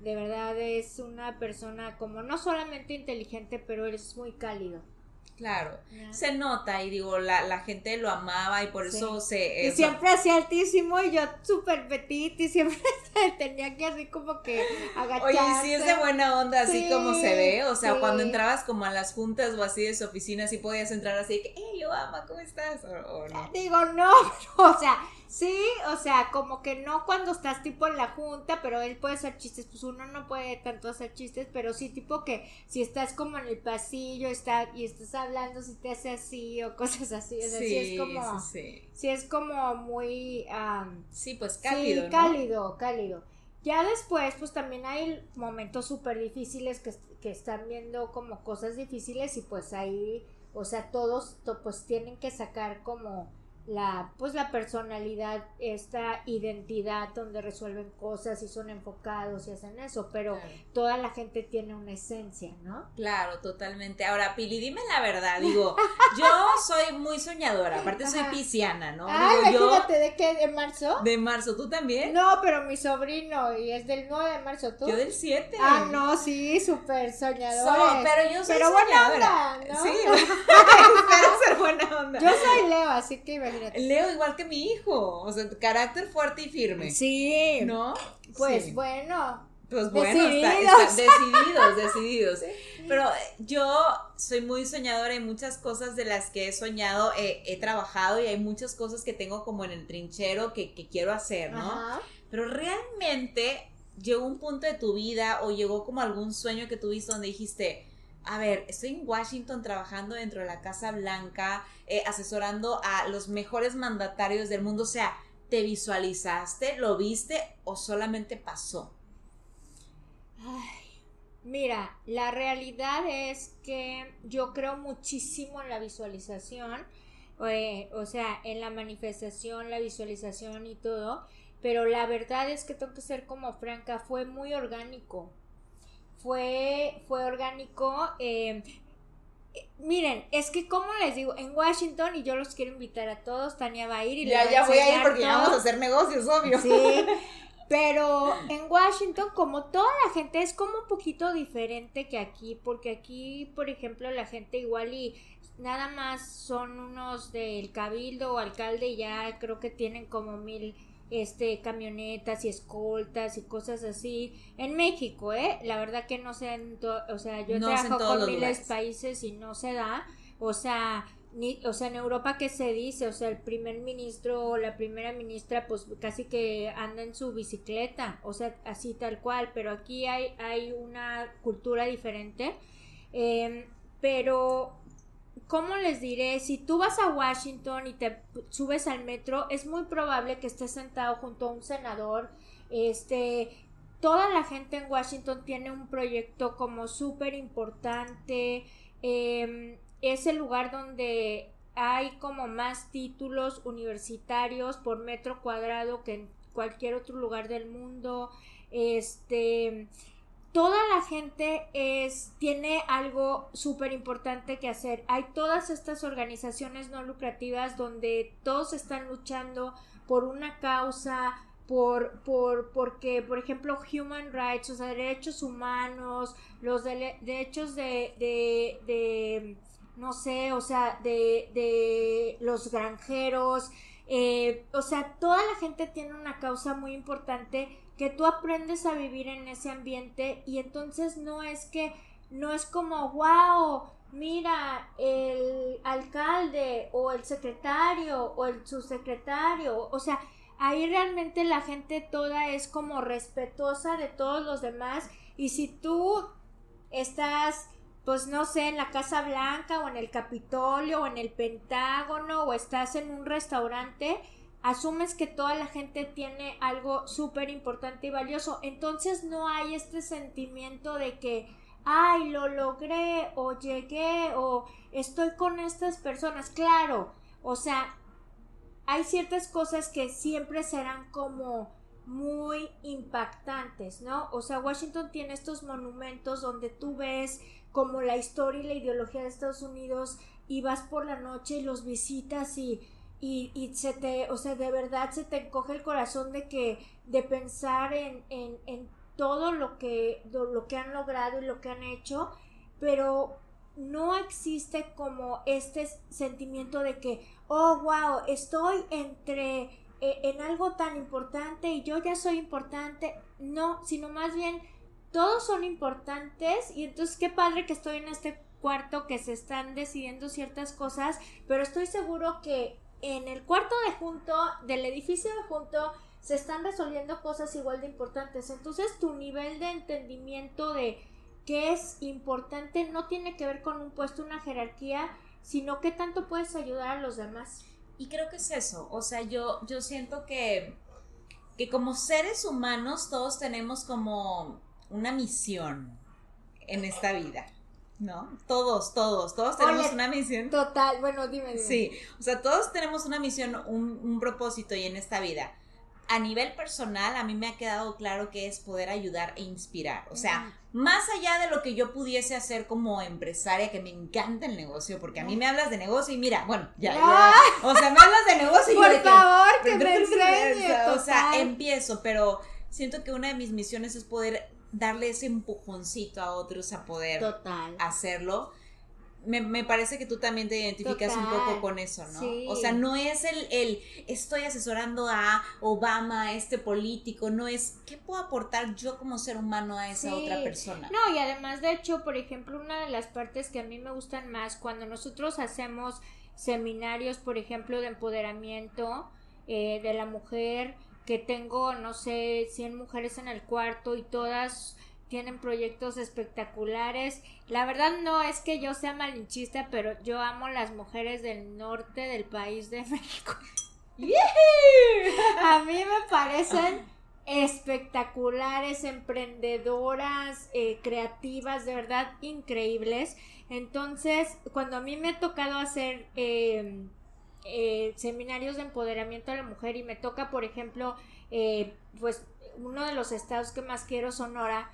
Speaker 2: de verdad es una persona como no solamente inteligente pero es muy cálido
Speaker 1: Claro, se nota y digo, la, la, gente lo amaba y por eso se...
Speaker 2: y siempre hacía altísimo y yo súper petit y siempre tenía que así como que agacharse.
Speaker 1: Oye, sí es de buena onda así como se ve, o sea, cuando entrabas como a las juntas o así de su oficina, sí podías entrar así que, hey, Obama, ¿cómo estás? O, no.
Speaker 2: Digo, no, o sea, Sí, o sea, como que no cuando estás tipo en la junta, pero él puede hacer chistes, pues uno no puede tanto hacer chistes, pero sí tipo que si estás como en el pasillo está, y estás hablando, si te hace así o cosas así, o sea, sí, es como, sí, sí. es como muy,
Speaker 1: sí, pues cálido.
Speaker 2: Sí, cálido, cálido. Ya después, pues también hay momentos súper difíciles que, que están viendo como cosas difíciles y pues ahí, o sea, todos pues tienen que sacar como la pues la personalidad esta identidad donde resuelven cosas y son enfocados y hacen eso pero toda la gente tiene una esencia no
Speaker 1: claro totalmente. Ahora Pili dime la verdad digo yo soy muy soñadora aparte soy pisciana no
Speaker 2: ah imagínate de qué de marzo
Speaker 1: de marzo tú también
Speaker 2: no pero mi sobrino y es del 9 de marzo tú
Speaker 1: yo del 7
Speaker 2: ah no sí súper soñadora
Speaker 1: pero yo soy
Speaker 2: pero
Speaker 1: buena
Speaker 2: onda ¿no?
Speaker 1: sí. Espero ser buena onda.
Speaker 2: Yo soy Leo así que
Speaker 1: Leo igual que mi hijo, o sea, carácter fuerte y firme.
Speaker 2: Sí.
Speaker 1: ¿No?
Speaker 2: Pues bueno.
Speaker 1: Pues bueno, decididos, decididos, decididos. Pero yo soy muy soñadora y muchas cosas de las que he soñado he trabajado y hay muchas cosas que tengo como en el trinchero que, quiero hacer, ¿no? Pero realmente llegó un punto de tu vida o llegó como algún sueño que tuviste donde dijiste, a ver, estoy en Washington trabajando dentro de la Casa Blanca, eh, asesorando a los mejores mandatarios del mundo, o sea, ¿te visualizaste, lo viste o solamente pasó?
Speaker 2: Ay, mira, la realidad es que yo creo muchísimo en la visualización, eh, o sea, en la manifestación, la visualización y todo, pero la verdad es que tengo que ser como franca, fue muy orgánico. Fue, fue orgánico. Eh, miren, es que como les digo, en Washington, y yo los quiero invitar a todos, Tania va a ir y
Speaker 1: Ya, ya voy a ir porque ya vamos a hacer negocios, obvio.
Speaker 2: Sí. Pero en Washington, como toda la gente, es como un poquito diferente que aquí, porque aquí, por ejemplo, la gente igual y nada más son unos del cabildo o alcalde y ya creo que tienen como mil este camionetas y escoltas y cosas así en México, ¿eh? La verdad que no sé, en o sea, yo trabajo con miles de países y no se da, o sea, ni, o sea, en Europa ¿qué se dice, o sea, el primer ministro o la primera ministra pues casi que anda en su bicicleta, o sea, así tal cual, pero aquí hay, hay una cultura diferente, eh, pero ¿cómo les diré? Si tú vas a Washington y te subes al metro, es muy probable que estés sentado junto a un senador. Este, toda la gente en Washington tiene un proyecto como súper importante. Em, es el lugar donde hay como más títulos universitarios por metro cuadrado que en cualquier otro lugar del mundo. Este, toda la gente es, tiene algo súper importante que hacer. Hay todas estas organizaciones no lucrativas donde todos están luchando por una causa, por, por, porque, por ejemplo, human rights, o sea, derechos humanos, los derechos de, de, de, no sé, o sea, de, de los granjeros, eh, o sea, toda la gente tiene una causa muy importante que tú aprendes a vivir en ese ambiente y entonces no es que, no es como, wow, mira, el alcalde o el secretario o el subsecretario, o sea, ahí realmente la gente toda es como respetuosa de todos los demás y si tú estás pues no sé, en la Casa Blanca o en el Capitolio o en el Pentágono o estás en un restaurante, asumes que toda la gente tiene algo súper importante y valioso. Entonces no hay este sentimiento de que, ay, lo logré o llegué o estoy con estas personas. Claro, o sea, hay ciertas cosas que siempre serán como muy impactantes, ¿no? O sea, Washington tiene estos monumentos donde tú ves como la historia y la ideología de Estados Unidos y vas por la noche y los visitas y y, y se te, o sea, de verdad se te encoge el corazón de que, de pensar en, en, en todo lo que, lo que han logrado y lo que han hecho, pero no existe como este sentimiento de que, oh, wow, estoy entre, eh, en algo tan importante y yo ya soy importante, no, sino más bien, todos son importantes y entonces qué padre que estoy en este cuarto que se están decidiendo ciertas cosas, pero estoy seguro que en el cuarto de junto, del edificio de junto, se están resolviendo cosas igual de importantes. Entonces tu nivel de entendimiento de qué es importante no tiene que ver con un puesto, una jerarquía, sino qué tanto puedes ayudar a los demás.
Speaker 1: Y creo que es eso, o sea, yo, yo siento que, que como seres humanos todos tenemos como una misión en esta vida. ¿No? Todos, todos, todos tenemos una misión.
Speaker 2: Total, bueno, dime,
Speaker 1: Sí, o sea, todos tenemos una misión, un, un, propósito y en esta vida. A nivel personal, a mí me ha quedado claro que es poder ayudar e inspirar. O sea, más allá de lo que yo pudiese hacer como empresaria, que me encanta el negocio, porque a mí me hablas de negocio y mira, bueno, ya, ya o sea, me hablas de negocio y
Speaker 2: Por
Speaker 1: yo
Speaker 2: favor, que, me enseñes.
Speaker 1: O sea, empiezo, pero siento que una de mis misiones es poder darle ese empujoncito a otros a poder hacerlo. me, parece que tú también te identificas un poco con eso, ¿no? O sea, no es el, el, estoy asesorando a Obama, a este político, no es, ¿qué puedo aportar yo como ser humano a esa otra persona?
Speaker 2: No, y además, de hecho, por ejemplo, una de las partes que a mí me gustan más, cuando nosotros hacemos seminarios, por ejemplo, de empoderamiento eh, de la mujer, que tengo, no sé, 100 mujeres en el cuarto y todas tienen proyectos espectaculares. La verdad no es que yo sea malinchista, pero yo amo las mujeres del norte del país de México. A mí me parecen espectaculares, emprendedoras, eh, creativas, de verdad increíbles. Entonces, cuando a mí me ha tocado hacer em, eh, seminarios de empoderamiento a la mujer y me toca, por ejemplo, eh, pues uno de los estados que más quiero, Sonora,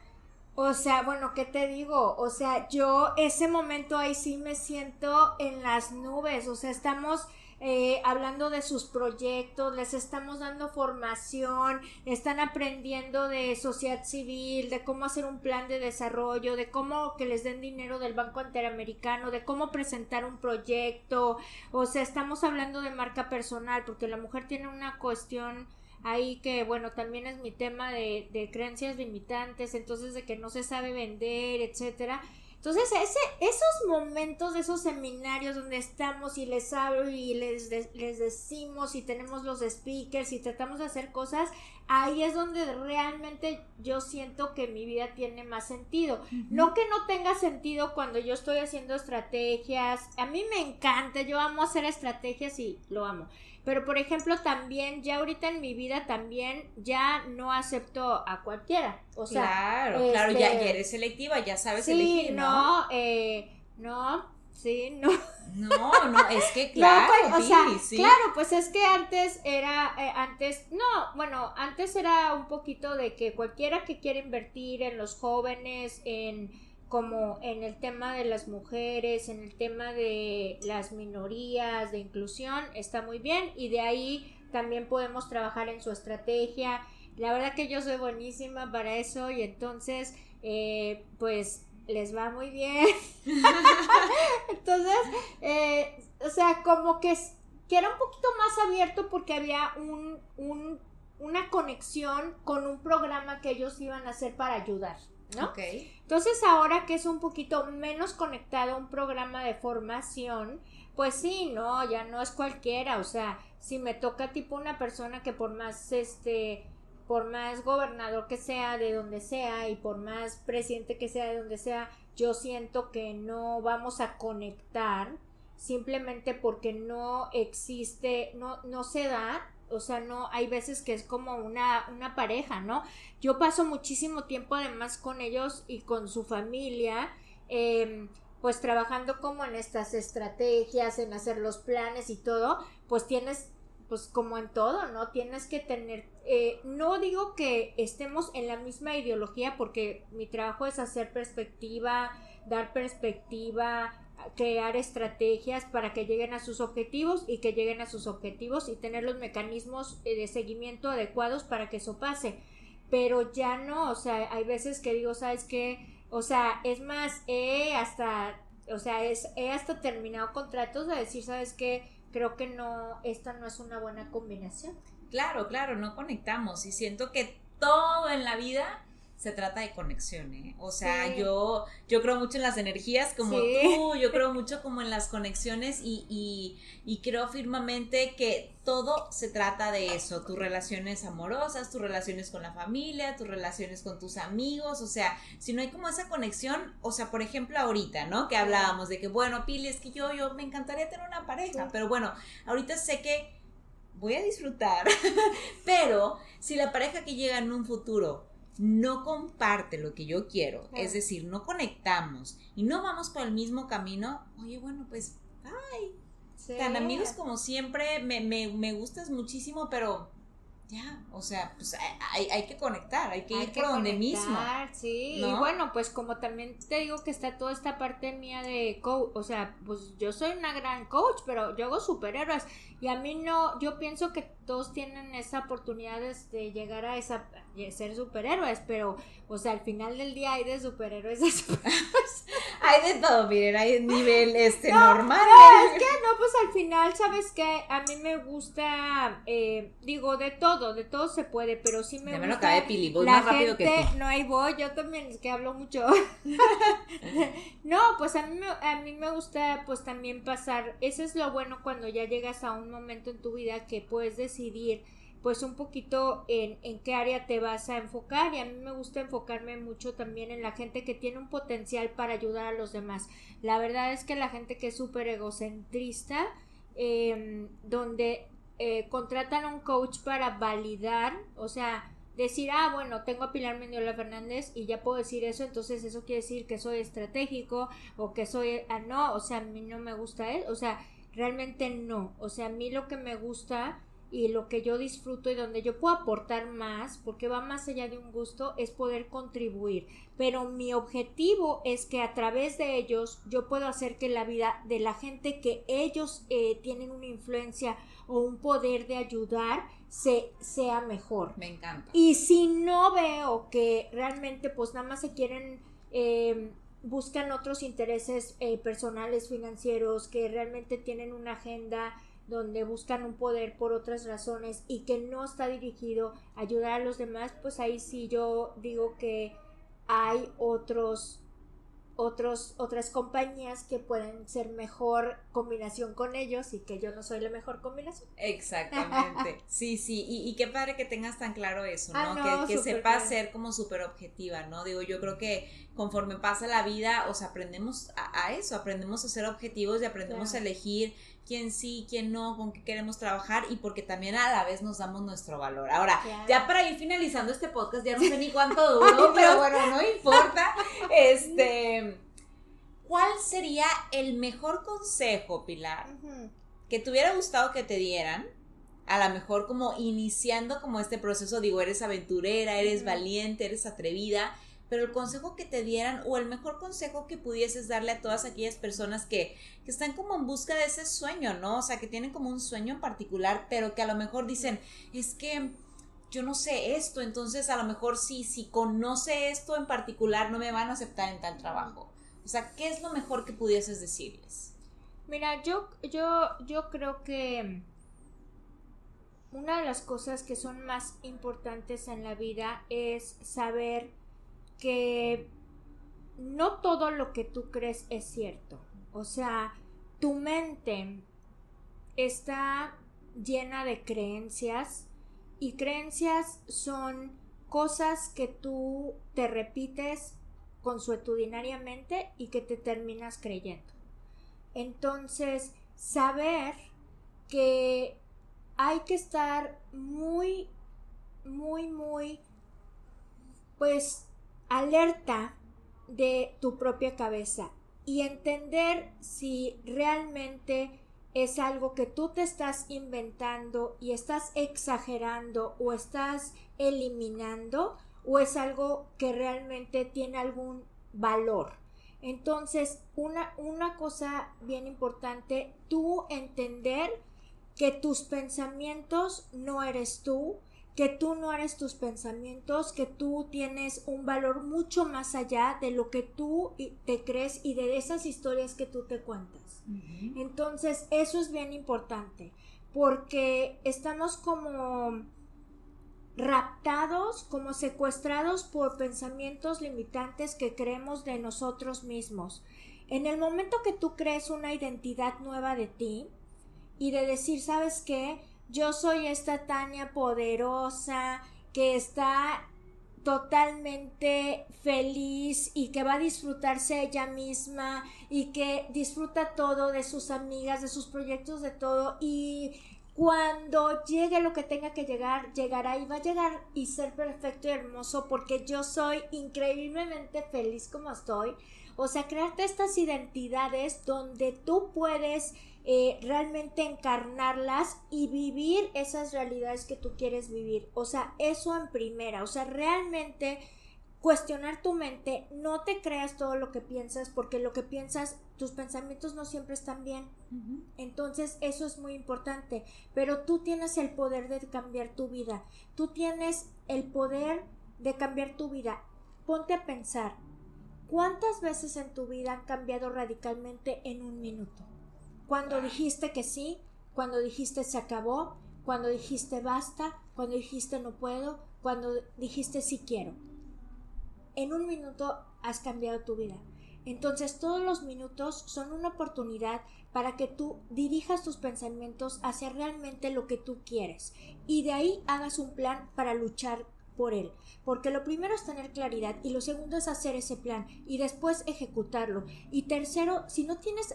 Speaker 2: o sea, bueno, ¿qué te digo? O sea, yo ese momento ahí sí me siento en las nubes, o sea, estamos eh, hablando de sus proyectos, les estamos dando formación, están aprendiendo de sociedad civil, de cómo hacer un plan de desarrollo, de cómo que les den dinero del Banco Interamericano, de cómo presentar un proyecto, o sea, estamos hablando de marca personal, porque la mujer tiene una cuestión ahí que bueno también es mi tema de, de creencias limitantes entonces de que no se sabe vender etcétera entonces, ese, esos momentos de esos seminarios donde estamos y les hablo y les, les decimos y tenemos los speakers y tratamos de hacer cosas, ahí es donde realmente yo siento que mi vida tiene más sentido. No que no tenga sentido cuando yo estoy haciendo estrategias. A mí me encanta, yo amo hacer estrategias y lo amo. Pero por ejemplo, también ya ahorita en mi vida también ya no acepto a cualquiera. O sea,
Speaker 1: claro, claro, ya, este, eres selectiva, ya sabes elegir,
Speaker 2: ¿no? No, eh, no, sí, no.
Speaker 1: No, no, es que claro,
Speaker 2: pues, o sea, claro, pues es que antes era, eh, antes, no, bueno, antes era un poquito de que cualquiera que quiera invertir en los jóvenes, en como en el tema de las mujeres, en el tema de las minorías, de inclusión, está muy bien y de ahí también podemos trabajar en su estrategia. La verdad que yo soy buenísima para eso y entonces, eh, pues les va muy bien. entonces, eh, o sea, como que, que, era un poquito más abierto porque había un, un, una conexión con un programa que ellos iban a hacer para ayudar. ¿no? Entonces ahora que es un poquito menos conectado a un programa de formación, pues sí, no, ya no es cualquiera, o sea, si me toca tipo una persona que por más este por más gobernador que sea de donde sea y por más presidente que sea de donde sea, yo siento que no vamos a conectar simplemente porque no existe, no, no se da o sea, no, hay veces que es como una, una pareja, ¿no? Yo paso muchísimo tiempo además con ellos y con su familia, em, pues trabajando como en estas estrategias, en hacer los planes y todo, pues tienes, pues como en todo, ¿no? Tienes que tener, eh, no digo que estemos en la misma ideología porque mi trabajo es hacer perspectiva, dar perspectiva, crear estrategias para que lleguen a sus objetivos y que lleguen a sus objetivos y tener los mecanismos eh, de seguimiento adecuados para que eso pase. Pero ya no, o sea, hay veces que digo, ¿sabes qué? O sea, es más, he hasta, o sea, es, he hasta terminado contratos de decir, ¿sabes qué? Creo que no, esta no es una buena combinación.
Speaker 1: Claro, claro, no conectamos y siento que todo en la vida se trata de conexión, ¿eh? O sea, yo, yo creo mucho en las energías como tú, yo creo mucho como en las conexiones y, y, y, creo firmemente que todo se trata de eso, tus relaciones amorosas, tus relaciones con la familia, tus relaciones con tus amigos, o sea, si no hay como esa conexión, o sea, por ejemplo, ahorita, ¿no? Que hablábamos de que, bueno, Pili, es que yo, yo me encantaría tener una pareja, pero bueno, ahorita sé que voy a disfrutar, pero si la pareja que llega en un futuro no comparte lo que yo quiero, es decir, no conectamos y no vamos por el mismo camino, oye, bueno, pues, ay, tan amigos como siempre, me, me, me gustas muchísimo, pero ya, o sea, pues hay, hay que conectar, hay que ir por donde mismo.
Speaker 2: Sí, y bueno, pues como también te digo que está toda esta parte mía de coach, o sea, pues yo soy una gran coach, pero yo hago superhéroes y a mí no, yo pienso que todos tienen esa oportunidad de llegar a esa, ser superhéroes, pero, o sea, al final del día hay de superhéroes, de superhéroes.
Speaker 1: hay de todo, miren, hay nivel este normal.
Speaker 2: No, es que no, pues al final, ¿sabes qué? A mí me gusta, eh, digo, de todo, de todo se puede, pero sí me
Speaker 1: Ya
Speaker 2: gusta.
Speaker 1: acabé, Pili, voy
Speaker 2: la
Speaker 1: más rápido que
Speaker 2: gente-
Speaker 1: tú.
Speaker 2: No, ahí voy, yo también, es que hablo mucho. no, pues a mí, me, a mí me gusta pues también pasar, eso es lo bueno cuando ya llegas a un momento en tu vida que puedes decidir pues un poquito en, en qué área te vas a enfocar y a mí me gusta enfocarme mucho también en la gente que tiene un potencial para ayudar a los demás. La verdad es que la gente que es súper egocentrista, eh, donde eh, contratan a un coach para validar, o sea, decir, ah, bueno, tengo a Pilar Mendiola Fernández y ya puedo decir eso, entonces eso quiere decir que soy estratégico o que soy, ah, no, o sea, a mí no me gusta él, o sea, realmente no, o sea, a mí lo que me gusta y lo que yo disfruto y donde yo puedo aportar más, porque va más allá de un gusto, es poder contribuir. Pero mi objetivo es que a través de ellos yo puedo hacer que la vida de la gente que ellos eh, tienen una influencia o un poder de ayudar se, sea mejor.
Speaker 1: Me encanta.
Speaker 2: Y si no veo que realmente pues nada más se quieren, eh, buscan otros intereses eh, personales, financieros, que realmente tienen una agenda donde buscan un poder por otras razones y que no está dirigido a ayudar a los demás, pues ahí sí yo digo que hay otros otros otras compañías que pueden ser mejor combinación con ellos y que yo no soy la mejor combinación.
Speaker 1: Exactamente. Sí, sí. Y, y qué padre que tengas tan claro eso, ¿no?
Speaker 2: Ah, no,
Speaker 1: que que sepas
Speaker 2: claro.
Speaker 1: ser como súper objetiva, ¿no? Digo, yo creo que conforme pasa la vida, o sea, aprendemos a, a eso, aprendemos a ser objetivos y aprendemos
Speaker 2: Claro.
Speaker 1: a elegir quién sí, quién no, con qué queremos trabajar y porque también a la vez nos damos nuestro valor. Ahora,
Speaker 2: Claro.
Speaker 1: ya para ir finalizando este podcast, ya no sé ni cuánto duró, pero bueno, no importa. Este, ¿cuál sería el mejor consejo, Pilar? Que te hubiera gustado que te dieran, a lo mejor como iniciando como este proceso, digo, eres aventurera, eres valiente, eres atrevida, pero el consejo que te dieran o el mejor consejo que pudieses darle a todas aquellas personas que, que están como en busca de ese sueño, ¿no? O sea, que tienen como un sueño en particular, pero que a lo mejor dicen, es que yo no sé esto, entonces a lo mejor sí, si conoce esto en particular no me van a aceptar en tal trabajo. O sea, ¿qué es lo mejor que pudieses decirles?
Speaker 2: Mira, yo, yo, yo creo que una de las cosas que son más importantes en la vida es saber que no todo lo que tú crees es cierto. O sea, tu mente está llena de creencias y creencias son cosas que tú te repites consuetudinariamente y que te terminas creyendo. Entonces, saber que hay que estar muy, muy, muy, pues, alerta de tu propia cabeza y entender si realmente es algo que tú te estás inventando y estás exagerando o estás eliminando o es algo que realmente tiene algún valor. Entonces, una, una cosa bien importante, tú entender que tus pensamientos no eres tú, que tú no eres tus pensamientos, que tú tienes un valor mucho más allá de lo que tú te crees y de esas historias que tú te cuentas. Entonces, eso es bien importante, porque estamos como raptados, como secuestrados por pensamientos limitantes que creemos de nosotros mismos. En el momento que tú crees una identidad nueva de ti y de decir, ¿sabes qué? Yo soy esta Tania poderosa que está totalmente feliz y que va a disfrutarse ella misma y que disfruta todo de sus amigas, de sus proyectos, de todo y cuando llegue lo que tenga que llegar, llegará y va a llegar y ser perfecto y hermoso porque yo soy increíblemente feliz como estoy. O sea, crearte estas identidades donde tú puedes eh, realmente encarnarlas y vivir esas realidades que tú quieres vivir. O sea, eso en primera. O sea, realmente cuestionar tu mente, no te creas todo lo que piensas porque lo que piensas, tus pensamientos no siempre están bien. Entonces eso es muy importante, pero tú tienes el poder de cambiar tu vida, tú tienes el poder de cambiar tu vida. Ponte a pensar, ¿cuántas veces en tu vida han cambiado radicalmente en un minuto? Cuando dijiste que sí, cuando dijiste se acabó, cuando dijiste basta, cuando dijiste no puedo, cuando dijiste sí quiero. En un minuto has cambiado tu vida. Entonces todos los minutos son una oportunidad para que tú dirijas tus pensamientos hacia realmente lo que tú quieres y de ahí hagas un plan para luchar por él. Porque lo primero es tener claridad y lo segundo es hacer ese plan y después ejecutarlo. Y tercero, si no tienes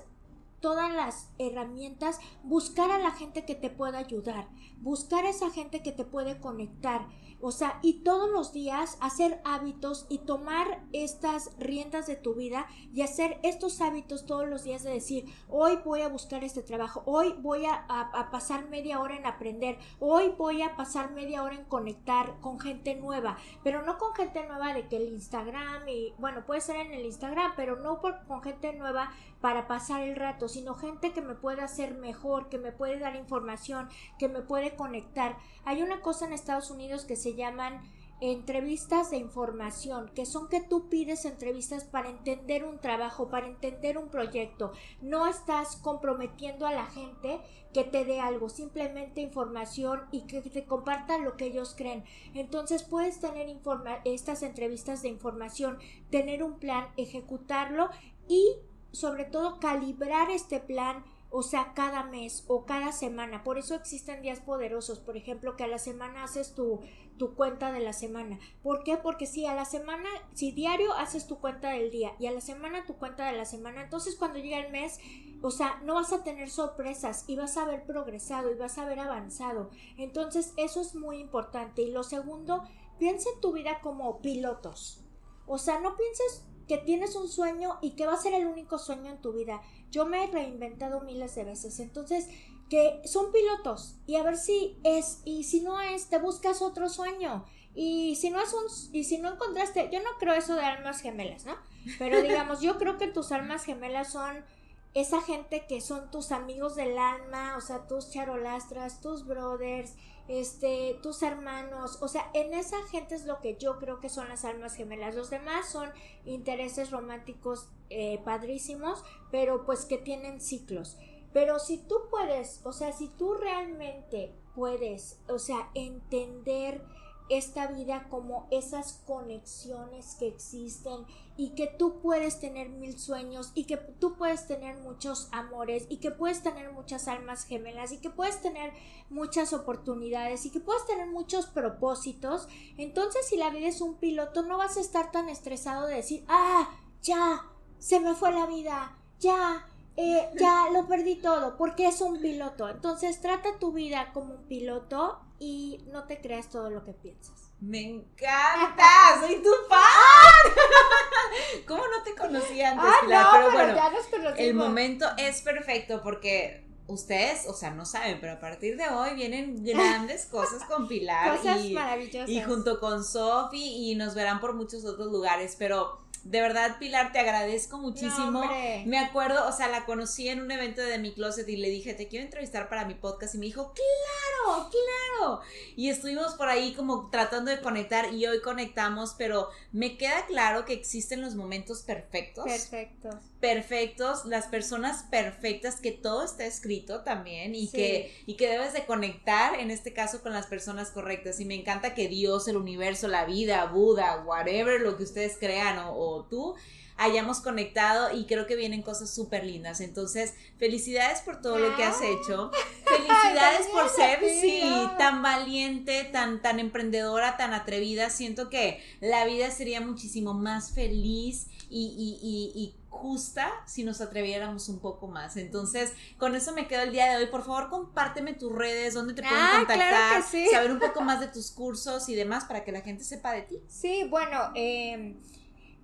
Speaker 2: todas las herramientas, buscar a la gente que te pueda ayudar, buscar a esa gente que te puede conectar, o sea, y todos los días hacer hábitos y tomar estas riendas de tu vida y hacer estos hábitos todos los días de decir, hoy voy a buscar este trabajo, hoy voy a, pasar media hora en aprender, hoy voy a pasar media hora en conectar con gente nueva, pero no con gente nueva de que el Instagram y, bueno, puede ser en el Instagram, pero no con gente nueva para pasar el rato, sino gente que me pueda hacer mejor, que me puede dar información, que me puede conectar. Hay una cosa en Estados Unidos que se llaman entrevistas de información, que son que tú pides entrevistas para entender un trabajo, para entender un proyecto. No estás comprometiendo a la gente que te dé algo, simplemente información y que te comparta lo que ellos creen. Entonces puedes tener estas entrevistas de información, tener un plan, ejecutarlo y sobre todo calibrar este plan o sea, cada mes o cada semana. Por eso existen días poderosos. Por ejemplo, que a la semana haces tu, tu cuenta de la semana. ¿Por qué? Porque si a la semana, si diario haces tu cuenta del día y a la semana tu cuenta de la semana, entonces cuando llega el mes, o sea, no vas a tener sorpresas y vas a haber progresado y vas a haber avanzado. Entonces, eso es muy importante. Y lo segundo, piensa en tu vida como pilotos. O sea, no pienses que tienes un sueño y que va a ser el único sueño en tu vida. Yo me he reinventado miles de veces. Entonces, que son pilotos y a ver si es y si no es, te buscas otro sueño. Y si no es un y si no encontraste, yo no creo eso de almas gemelas, ¿no? Pero digamos, yo creo que tus almas gemelas son esa gente que son tus amigos del alma, o sea, tus charolastras, tus brothers, este, tus hermanos, o sea, en esa gente es lo que yo creo que son las almas gemelas. Los demás son intereses románticos eh, padrísimos, pero pues que tienen ciclos. Pero si tú puedes, o sea, si tú realmente puedes, o sea, entender esta vida como esas conexiones que existen y que tú puedes tener mil sueños y que tú puedes tener muchos amores y que puedes tener muchas almas gemelas y que puedes tener muchas oportunidades y que puedes tener muchos propósitos, entonces si la vida es un piloto no vas a estar tan estresado de decir, ah, ya, se me fue la vida, ya, eh, ya lo perdí todo, porque es un piloto. Entonces trata tu vida como un piloto y no te creas todo lo que piensas.
Speaker 1: Me encanta, soy tu fan. ¿Cómo no te conocía antes,
Speaker 2: ah, No, pero, bueno, ya nos
Speaker 1: el momento es perfecto porque ustedes, o sea, no saben, pero a partir de hoy vienen grandes cosas con Pilar
Speaker 2: cosas maravillosas.
Speaker 1: y junto con Sofi y nos verán por muchos otros lugares, pero de verdad, Pilar, te agradezco muchísimo. me acuerdo, o sea, la conocí en un evento de mi closet y le dije, te quiero entrevistar para mi podcast. Y me dijo, claro, claro. Y estuvimos por ahí como tratando de conectar y hoy conectamos, pero me queda claro que existen los momentos perfectos.
Speaker 2: Perfectos.
Speaker 1: Perfectos, las personas perfectas, que todo está escrito también y, que, y que debes de conectar, en este caso, con las personas correctas. Y me encanta que Dios, el universo, la vida, Buda, whatever, lo que ustedes crean o tú hayamos conectado y creo que vienen cosas súper lindas. Entonces, felicidades por todo lo que has hecho. Felicidades por ser, sí, tan valiente, tan, tan emprendedora, tan atrevida. Siento que la vida sería muchísimo más feliz y, justa si nos atreviéramos un poco más. Entonces, con eso me quedo el día de hoy. Por favor, compárteme tus redes, dónde te pueden ah, contactar, saber un poco más de tus cursos y demás para que la gente sepa de ti.
Speaker 2: Sí, bueno, eh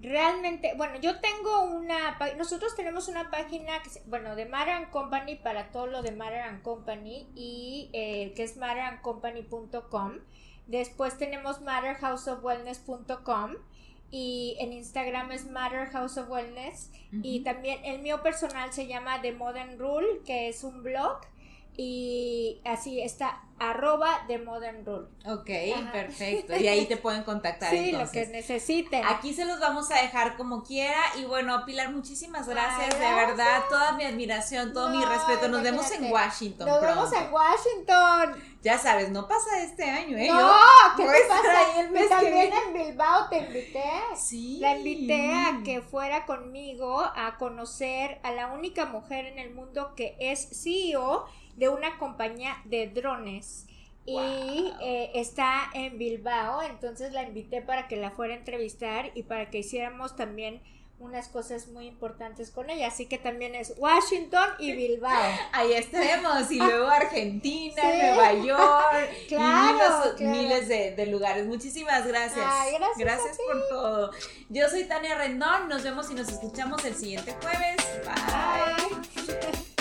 Speaker 2: realmente, bueno, yo tengo una, nosotros tenemos una página, que, bueno, de Matter Company para todo lo de Matter Company y eh, que es matterandcompany.com. Después tenemos matterhouseofwellness.com y en Instagram es Matter House of Wellness y también el mío personal se llama The Modern Rule, que es un blog y así está arroba de Modern Rule.
Speaker 1: Ok, perfecto. Y ahí te pueden contactar.
Speaker 2: Sí, lo que necesiten.
Speaker 1: Aquí se los vamos a dejar como quiera. Y bueno, Pilar, muchísimas gracias. De verdad, toda mi admiración, todo mi respeto. Nos vemos en Washington.
Speaker 2: Nos vemos en Washington.
Speaker 1: Ya sabes, no pasa este año, ¿eh?
Speaker 2: No, ¿qué te pasa? El mes también en Bilbao te invité.
Speaker 1: Sí.
Speaker 2: La invité a que fuera conmigo a conocer a la única mujer en el mundo que es CEO de una compañía de drones. Y eh, está en Bilbao, entonces la invité para que la fuera a entrevistar y para que hiciéramos también unas cosas muy importantes con ella. Así que también es Washington y Bilbao.
Speaker 1: Ahí estaremos. Y luego Argentina, Nueva York.
Speaker 2: claro,
Speaker 1: y miles, de, lugares. Muchísimas gracias.
Speaker 2: gracias.
Speaker 1: Gracias por todo. Yo soy Tania Rendón. Nos vemos y nos escuchamos el siguiente jueves. Bye.